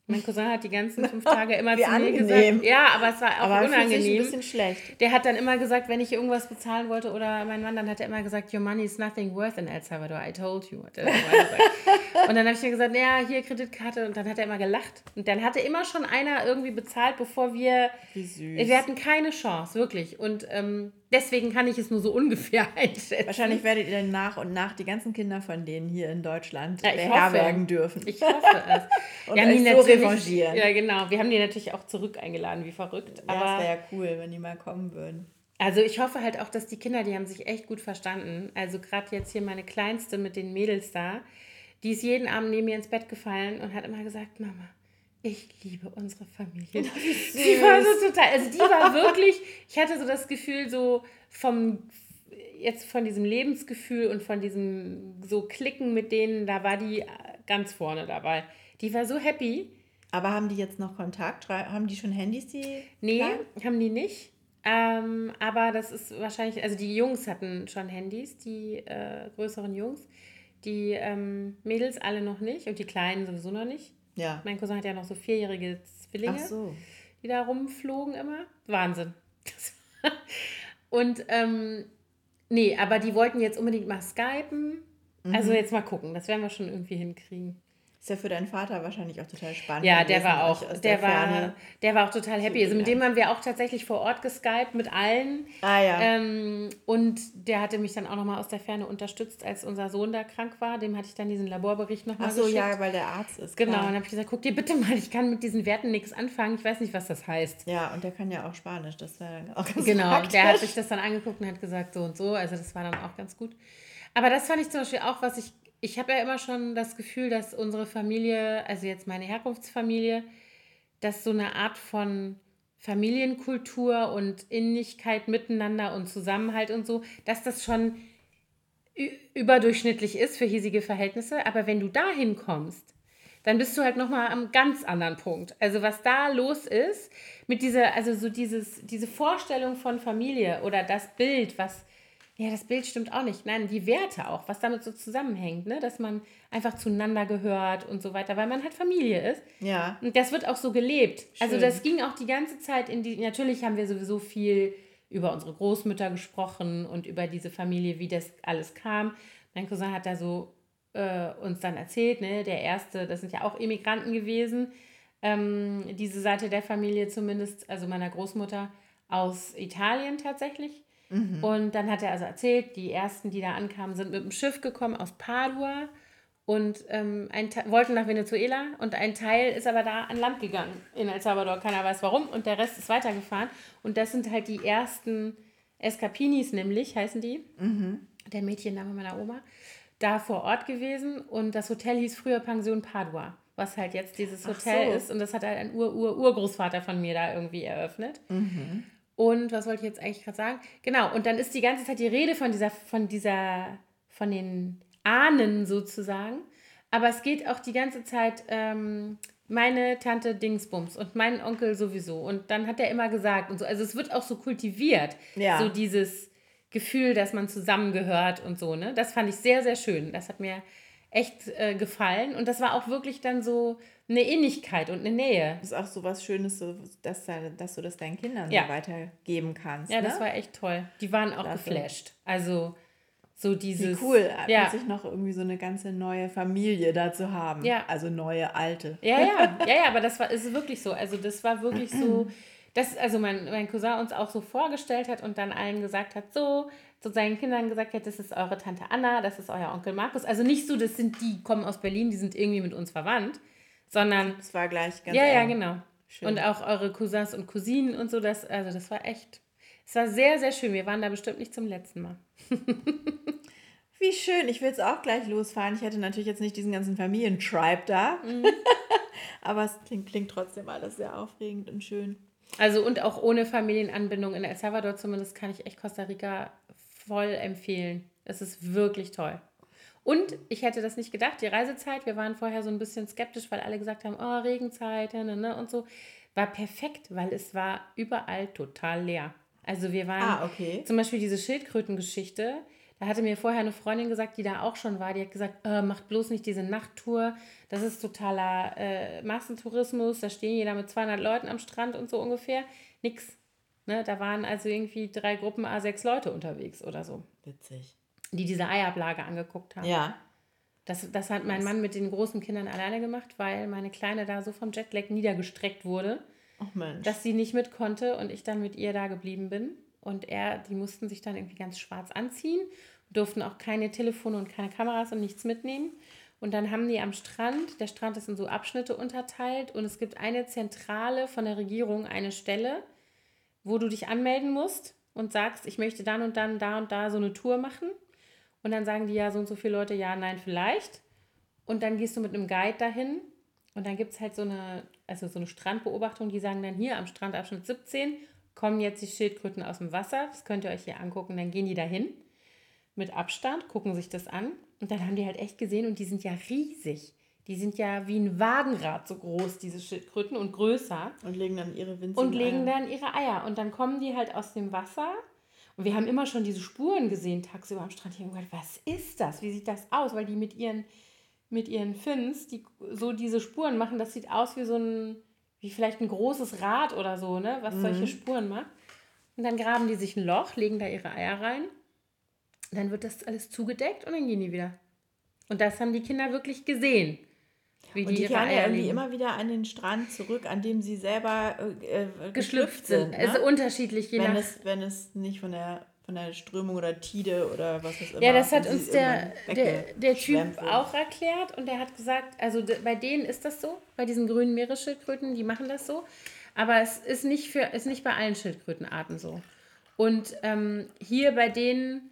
Mein Cousin hat die ganzen fünf Tage immer zu mir angenehm. gesagt. Ja, aber es war auch aber sich ein unangenehm. bisschen schlecht. Der hat dann immer gesagt, wenn ich irgendwas bezahlen wollte oder mein Mann, dann hat er immer gesagt, your money is nothing worth in El Salvador. I told you. Und dann habe ich mir gesagt, ja, hier Kreditkarte. Und dann hat er immer gelacht. Und dann hatte immer schon einer irgendwie bezahlt, bevor wir. Wie süß. Wir hatten keine Chance, wirklich. Und ähm, deswegen kann ich es nur so ungefähr einschätzen. Wahrscheinlich werdet ihr dann nach und nach die ganzen Kinder von denen hier in Deutschland Ja, beherbergen hoffe. dürfen. Ich hoffe es. Und wir haben die euch so revanchieren. ja, genau. Wir haben die natürlich auch zurück eingeladen, wie verrückt. ja, Aber das wäre ja cool, wenn die mal kommen würden. Also ich hoffe halt auch, dass die Kinder, die haben sich echt gut verstanden. Also gerade jetzt hier meine Kleinste mit den Mädels da, die ist jeden Abend neben mir ins Bett gefallen und hat immer gesagt, Mama, ich liebe unsere Familie. Die war so total, also die war wirklich, ich hatte so das Gefühl so vom, jetzt von diesem Lebensgefühl und von diesem so Klicken mit denen, da war die ganz vorne dabei. Die war so happy. Aber haben die jetzt noch Kontakt? Haben die schon Handys, die? Nee, Kleinen? haben die nicht. Ähm, aber das ist wahrscheinlich, also die Jungs hatten schon Handys, die äh, größeren Jungs. Die ähm, Mädels alle noch nicht und die Kleinen sowieso noch nicht. Ja. Mein Cousin hat ja noch so vierjährige Zwillinge, so. die da rumflogen immer. Wahnsinn. und ähm, nee, aber die wollten jetzt unbedingt mal skypen. Mhm. Also jetzt mal gucken, das werden wir schon irgendwie hinkriegen. Ist ja für deinen Vater wahrscheinlich auch total spannend. Ja, der war auch, der, der war, der war auch total happy. Also mit dem haben wir auch tatsächlich vor Ort geskypt mit allen. Ah ja. Ähm, und der hatte mich dann auch nochmal aus der Ferne unterstützt, als unser Sohn da krank war. Dem hatte ich dann diesen Laborbericht nochmal Ach so, geschickt. ja, weil der Arzt ist. Genau, und Klar. dann habe ich gesagt, guck dir bitte mal, ich kann mit diesen Werten nichts anfangen. Ich weiß nicht, was das heißt. Ja, und der kann ja auch Spanisch. Das wäre dann auch ganz Genau, praktisch. der hat sich das dann angeguckt und hat gesagt, so und so. Also das war dann auch ganz gut. Aber das fand ich zum Beispiel auch, was ich, ich habe ja immer schon das Gefühl, dass unsere Familie, also jetzt meine Herkunftsfamilie, dass so eine Art von Familienkultur und Innigkeit miteinander und Zusammenhalt und so, dass das schon überdurchschnittlich ist für hiesige Verhältnisse. Aber wenn du dahin kommst, dann bist du halt nochmal am ganz anderen Punkt. Also was da los ist, mit dieser, also so dieses, diese Vorstellung von Familie oder das Bild, was, Ja, das Bild stimmt auch nicht. Nein, die Werte auch, was damit so zusammenhängt, ne? dass man einfach zueinander gehört und so weiter, weil man halt Familie ist. Ja. Und das wird auch so gelebt. Also Schön. Also das ging auch die ganze Zeit in die, natürlich haben wir sowieso viel über unsere Großmütter gesprochen und über diese Familie, wie das alles kam. Mein Cousin hat da so äh, uns dann erzählt, ne, der erste, das sind ja auch Immigranten gewesen, ähm, diese Seite der Familie zumindest, also meiner Großmutter aus Italien tatsächlich. Mhm. Und dann hat er also erzählt, die ersten, die da ankamen, sind mit dem Schiff gekommen aus Padua und ähm, ein wollten nach Venezuela und ein Teil ist aber da an Land gegangen in El Salvador. Keiner weiß warum und der Rest ist weitergefahren. Und das sind halt die ersten Escapinis, nämlich heißen die. Mhm. Der Mädchenname meiner Oma. Da vor Ort gewesen und das Hotel hieß früher Pension Padua, was halt jetzt dieses Hotel so. ist. Und das hat halt ein Ur-Ur-Urgroßvater von mir da irgendwie eröffnet. Mhm. Und was wollte ich jetzt eigentlich gerade sagen? Genau, und dann ist die ganze Zeit die Rede von dieser, von dieser, von den Ahnen sozusagen. Aber es geht auch die ganze Zeit ähm, meine Tante Dingsbums und mein Onkel sowieso. Und dann hat er immer gesagt und so. Also es wird auch so kultiviert. Ja. So dieses Gefühl, dass man zusammengehört und so. Ne? Das fand ich sehr, sehr schön. Das hat mir echt äh, gefallen. Und das war auch wirklich dann so eine Innigkeit und eine Nähe. Das ist auch so was Schönes, so, dass, dass du das deinen Kindern ja. so weitergeben kannst. Ja, ne? das war echt toll. Die waren auch Dafür. geflasht. Also so dieses. Wie cool, ja. sich noch irgendwie so eine ganze neue Familie da zu haben. Ja. Also neue, alte. Ja, ja, ja, ja, aber das war, ist wirklich so. Also das war wirklich so, dass also mein, mein Cousin uns auch so vorgestellt hat und dann allen gesagt hat, so, zu seinen Kindern gesagt hat, das ist eure Tante Anna, das ist euer Onkel Markus. Also nicht so, das sind die, kommen aus Berlin, die sind irgendwie mit uns verwandt, sondern. Es war gleich ganz Ja, eng. ja, genau. Schön. Und auch eure Cousins und Cousinen und so, das, also das war echt, es war sehr, sehr schön. Wir waren da bestimmt nicht zum letzten Mal. Wie schön. Ich will jetzt auch gleich losfahren. Ich hätte natürlich jetzt nicht diesen ganzen Familientribe da. Mhm. Aber es klingt, klingt trotzdem alles sehr aufregend und schön. Also und auch ohne Familienanbindung in El Salvador zumindest kann ich echt Costa Rica voll empfehlen. Es ist wirklich toll. Und ich hätte das nicht gedacht, die Reisezeit, wir waren vorher so ein bisschen skeptisch, weil alle gesagt haben, oh, Regenzeit ne, ne, und so, war perfekt, weil es war überall total leer. Also wir waren ah, okay. zum Beispiel diese Schildkrötengeschichte, da hatte mir vorher eine Freundin gesagt, die da auch schon war, die hat gesagt, äh, macht bloß nicht diese Nachttour, das ist totaler äh, Massentourismus, da stehen jeder mit 200 Leuten am Strand und so ungefähr. Nix. Ne, da waren also irgendwie drei Gruppen A6 Leute unterwegs oder so. Witzig. Die diese Eiablage angeguckt haben. Ja. Das, das hat mein Mann mit den großen Kindern alleine gemacht, weil meine Kleine da so vom Jetlag niedergestreckt wurde, dass sie nicht mit konnte und ich dann mit ihr da geblieben bin. Und er, die mussten sich dann irgendwie ganz schwarz anziehen, durften auch keine Telefone und keine Kameras und nichts mitnehmen. Und dann haben die am Strand, der Strand ist in so Abschnitte unterteilt und es gibt eine Zentrale von der Regierung, eine Stelle, wo du dich anmelden musst und sagst, ich möchte dann und dann da und da so eine Tour machen. Und dann sagen die ja so und so viele Leute, ja, nein, vielleicht. Und dann gehst du mit einem Guide dahin und dann gibt es halt so eine, also so eine Strandbeobachtung, die sagen dann hier am Strandabschnitt 17 kommen jetzt die Schildkröten aus dem Wasser. Das könnt ihr euch hier angucken. Dann gehen die dahin mit Abstand, gucken sich das an. Und dann haben die halt echt gesehen und die sind ja riesig. Die sind ja wie ein Wagenrad so groß, diese Schildkröten und größer. Und legen dann ihre winzigen Und legen Eier. dann ihre Eier. Und dann kommen die halt aus dem Wasser. Und wir haben immer schon diese Spuren gesehen tagsüber am Strand. Ich habe gedacht, was ist das? Wie sieht das aus? Weil die mit ihren, mit ihren Fins die so diese Spuren machen. Das sieht aus wie so ein wie vielleicht ein großes Rad oder so, ne, was mhm. solche Spuren macht. Und dann graben die sich ein Loch, legen da ihre Eier rein. Dann wird das alles zugedeckt und dann gehen die wieder. Und das haben die Kinder wirklich gesehen. Wie und die, die kehren ja irgendwie immer wieder an den Strand zurück, an dem sie selber äh, äh geschlüpft sind. Ne? Also unterschiedlich, je wenn nach... Es, wenn es nicht von der von der Strömung oder Tide oder was es immer. Ja, das hat uns der, der, der Typ auch erklärt und der hat gesagt, also bei denen ist das so, bei diesen grünen Meeresschildkröten, die machen das so, aber es ist nicht, für, ist nicht bei allen Schildkrötenarten so. Und ähm, hier bei denen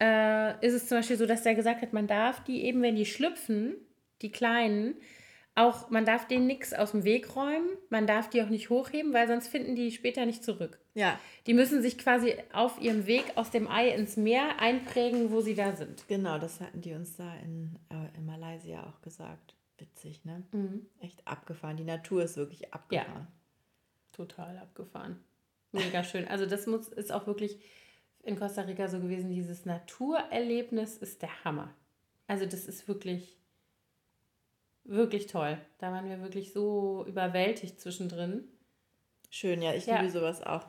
äh, ist es zum Beispiel so, dass der gesagt hat, man darf die eben, wenn die schlüpfen, die Kleinen, auch, man darf denen nichts aus dem Weg räumen, man darf die auch nicht hochheben, weil sonst finden die später nicht zurück. Ja. Die müssen sich quasi auf ihrem Weg aus dem Ei ins Meer einprägen, wo sie da sind. Genau, das hatten die uns da in, äh, in Malaysia auch gesagt. Witzig, ne? Mhm. Echt abgefahren. Die Natur ist wirklich abgefahren. Ja. Total abgefahren. Mega schön. Also das muss ist auch wirklich in Costa Rica so gewesen, dieses Naturerlebnis ist der Hammer. Also das ist wirklich, wirklich toll. Da waren wir wirklich so überwältigt zwischendrin. Schön, ja, ich ja. liebe sowas auch.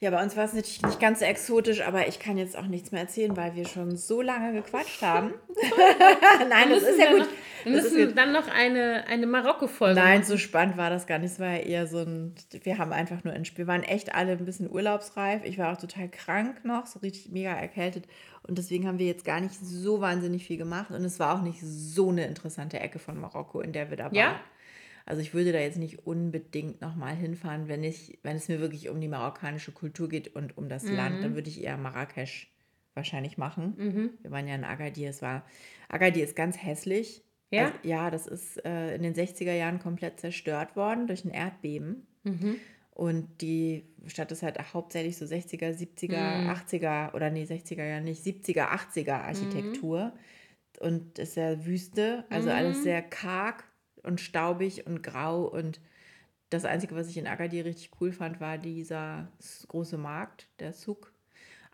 Ja, bei uns war es natürlich nicht ganz so exotisch, aber ich kann jetzt auch nichts mehr erzählen, weil wir schon so lange gequatscht haben. Nein, das ist ja gut. Noch, wir müssen dann noch eine, eine Marokko-Folge Nein, machen. so spannend war das gar nicht. Es war ja eher so ein, wir haben einfach nur, wir waren echt alle ein bisschen urlaubsreif. Ich war auch total krank noch, so richtig mega erkältet. Und deswegen haben wir jetzt gar nicht so wahnsinnig viel gemacht. Und es war auch nicht so eine interessante Ecke von Marokko, in der wir da waren. Ja, also ich würde da jetzt nicht unbedingt nochmal hinfahren, wenn ich, wenn es mir wirklich um die marokkanische Kultur geht und um das mhm. Land, dann würde ich eher Marrakesch wahrscheinlich machen. Mhm. Wir waren ja in Agadir, es war, Agadir ist ganz hässlich. Ja? Also, ja, das ist äh, in den 60er Jahren komplett zerstört worden durch ein Erdbeben. Mhm. Und die Stadt ist halt hauptsächlich so 60er, 70er, mhm. 80er oder nee, 60er ja nicht, 70er, 80er Architektur. Mhm. Und ist ja Wüste, also alles mhm. sehr karg und staubig und grau. Und das Einzige, was ich in Agadir richtig cool fand, war dieser große Markt, der Zug.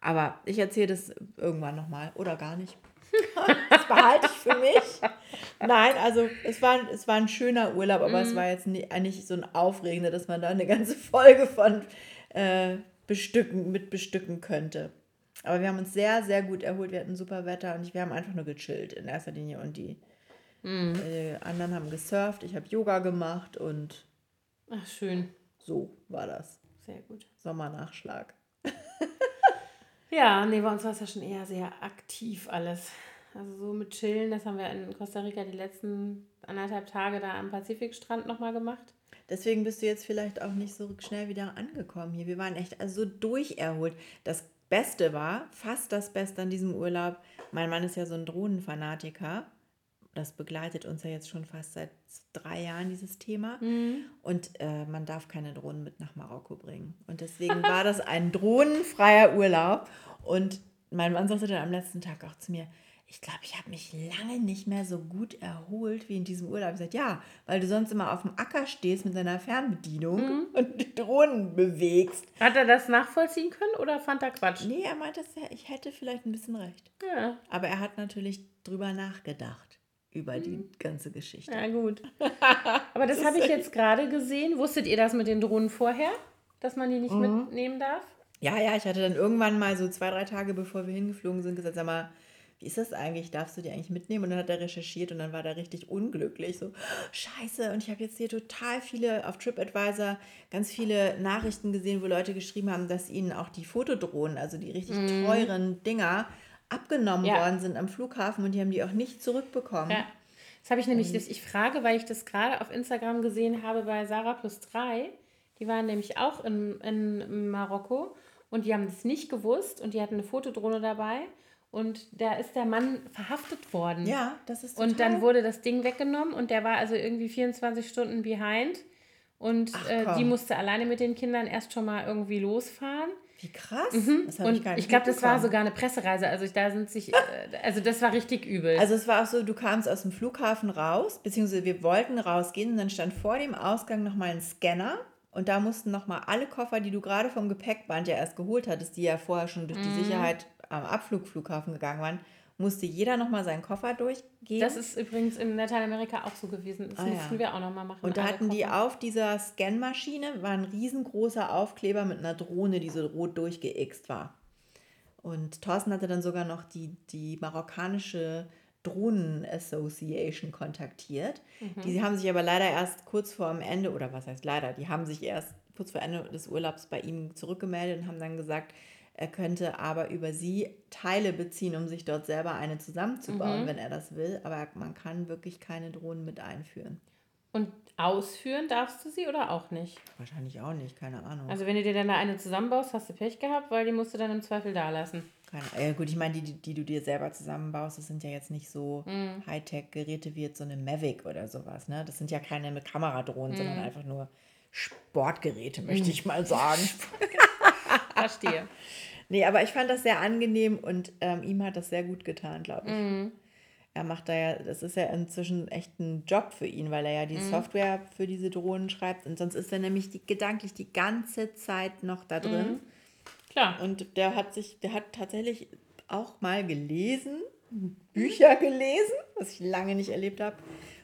Aber ich erzähle das irgendwann nochmal oder gar nicht. das behalte ich für mich. Nein, also es war, es war ein schöner Urlaub, aber mm. es mhm. war jetzt nicht, nicht so ein aufregender, dass man da eine ganze Folge von äh, bestücken, mit bestücken könnte. Aber wir haben uns sehr, sehr gut erholt. Wir hatten super Wetter und wir haben einfach nur gechillt in erster Linie. Und die Mhm. Die anderen haben gesurft, ich habe Yoga gemacht und. Ach, schön. So war das. Sehr gut. Sommernachschlag. ja, nee, bei uns war es ja schon eher sehr aktiv alles. Also so mit Chillen, das haben wir in Costa Rica die letzten anderthalb Tage da am Pazifikstrand nochmal gemacht. Deswegen bist du jetzt vielleicht auch nicht so schnell wieder angekommen hier. Wir waren echt also so durcherholt. Das Beste war, fast das Beste an diesem Urlaub, mein Mann ist ja so ein Drohnenfanatiker das begleitet uns ja jetzt schon fast seit drei Jahren, dieses Thema. Mhm. Und äh, man darf keine Drohnen mit nach Marokko bringen. Und deswegen war das ein drohnenfreier Urlaub. Und mein Mann sagte dann am letzten Tag auch zu mir, ich glaube, ich habe mich lange nicht mehr so gut erholt wie in diesem Urlaub. Ich sagte, ja, weil du sonst immer auf dem Acker stehst mit deiner Fernbedienung mhm. und die Drohnen bewegst. Hat er das nachvollziehen können oder fand er Quatsch? Nee, er meinte, ich hätte vielleicht ein bisschen recht. Ja. Aber er hat natürlich drüber nachgedacht über die mhm. ganze Geschichte. Ja, gut. Aber das, das habe ich jetzt gerade gesehen. Wusstet ihr das mit den Drohnen vorher, dass man die nicht mhm. mitnehmen darf? Ja, ja, ich hatte dann irgendwann mal so zwei, drei Tage bevor wir hingeflogen sind, gesagt, sag mal, wie ist das eigentlich? Darfst du die eigentlich mitnehmen? Und dann hat er recherchiert und dann war er richtig unglücklich. So, scheiße. Und ich habe jetzt hier total viele auf TripAdvisor ganz viele Nachrichten gesehen, wo Leute geschrieben haben, dass ihnen auch die Fotodrohnen, also die richtig mm. teuren Dinger, abgenommen ja. worden sind am Flughafen und die haben die auch nicht zurückbekommen. Ja. Das habe ich nämlich, das, ich frage, weil ich das gerade auf Instagram gesehen habe bei Sarah plus 3. Die waren nämlich auch in, in Marokko und die haben das nicht gewusst und die hatten eine Fotodrohne dabei. Und da ist der Mann verhaftet worden. Ja, das ist total... Und dann wurde das Ding weggenommen und der war also irgendwie 24 Stunden behind. Und Ach, äh, die musste alleine mit den Kindern erst schon mal irgendwie losfahren. Wie krass. Mhm. Das und ich, ich glaube, das war sogar eine Pressereise. Also ich, da sind sich, äh, also das war richtig übel. Also es war auch so, du kamst aus dem Flughafen raus, beziehungsweise wir wollten rausgehen und dann stand vor dem Ausgang nochmal ein Scanner und da mussten nochmal alle Koffer, die du gerade vom Gepäckband ja erst geholt hattest, die ja vorher schon durch die mhm. Sicherheit am Abflugflughafen gegangen waren, musste jeder nochmal seinen Koffer durchgehen. Das ist übrigens in Lateinamerika auch so gewesen. Das ah, mussten ja. wir auch nochmal machen. Und da hatten Koffer. die auf dieser Scanmaschine war ein riesengroßer Aufkleber mit einer Drohne, die so rot durchgeixt war. Und Thorsten hatte dann sogar noch die, die marokkanische Drohnen Association kontaktiert. Mhm. Die haben sich aber leider erst kurz vor dem Ende, oder was heißt leider, die haben sich erst kurz vor Ende des Urlaubs bei ihm zurückgemeldet und haben dann gesagt, er könnte aber über sie Teile beziehen, um sich dort selber eine zusammenzubauen, mhm. wenn er das will. Aber man kann wirklich keine Drohnen mit einführen. Und ausführen darfst du sie oder auch nicht? Wahrscheinlich auch nicht, keine Ahnung. Also wenn du dir dann da eine zusammenbaust, hast du Pech gehabt, weil die musst du dann im Zweifel da lassen. Keine, ja gut, ich meine, die, die, die, du dir selber zusammenbaust, das sind ja jetzt nicht so mm. Hightech-Geräte wie jetzt so eine Mavic oder sowas. Ne? Das sind ja keine mit Kameradrohnen, mm. sondern einfach nur Sportgeräte, möchte ich mal sagen. Verstehe. Nee, aber ich fand das sehr angenehm und ähm, ihm hat das sehr gut getan, glaube ich. Mhm. Er macht da ja, das ist ja inzwischen echt ein Job für ihn, weil er ja die mhm. Software für diese Drohnen schreibt und sonst ist er nämlich die, gedanklich die ganze Zeit noch da drin. Mhm. Klar. Und der hat sich, der hat tatsächlich auch mal gelesen, Bücher gelesen, was ich lange nicht erlebt habe.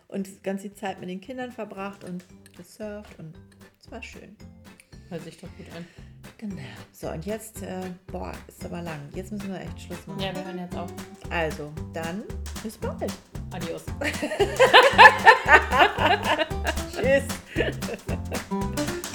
Und ganz die Zeit mit den Kindern verbracht und gesurft und es war schön. Hört sich doch gut an. Genau. So, und jetzt, äh, boah, ist aber lang. Jetzt müssen wir echt Schluss machen. Ja, wir hören jetzt auf. Also, dann bis bald. Adios. Tschüss.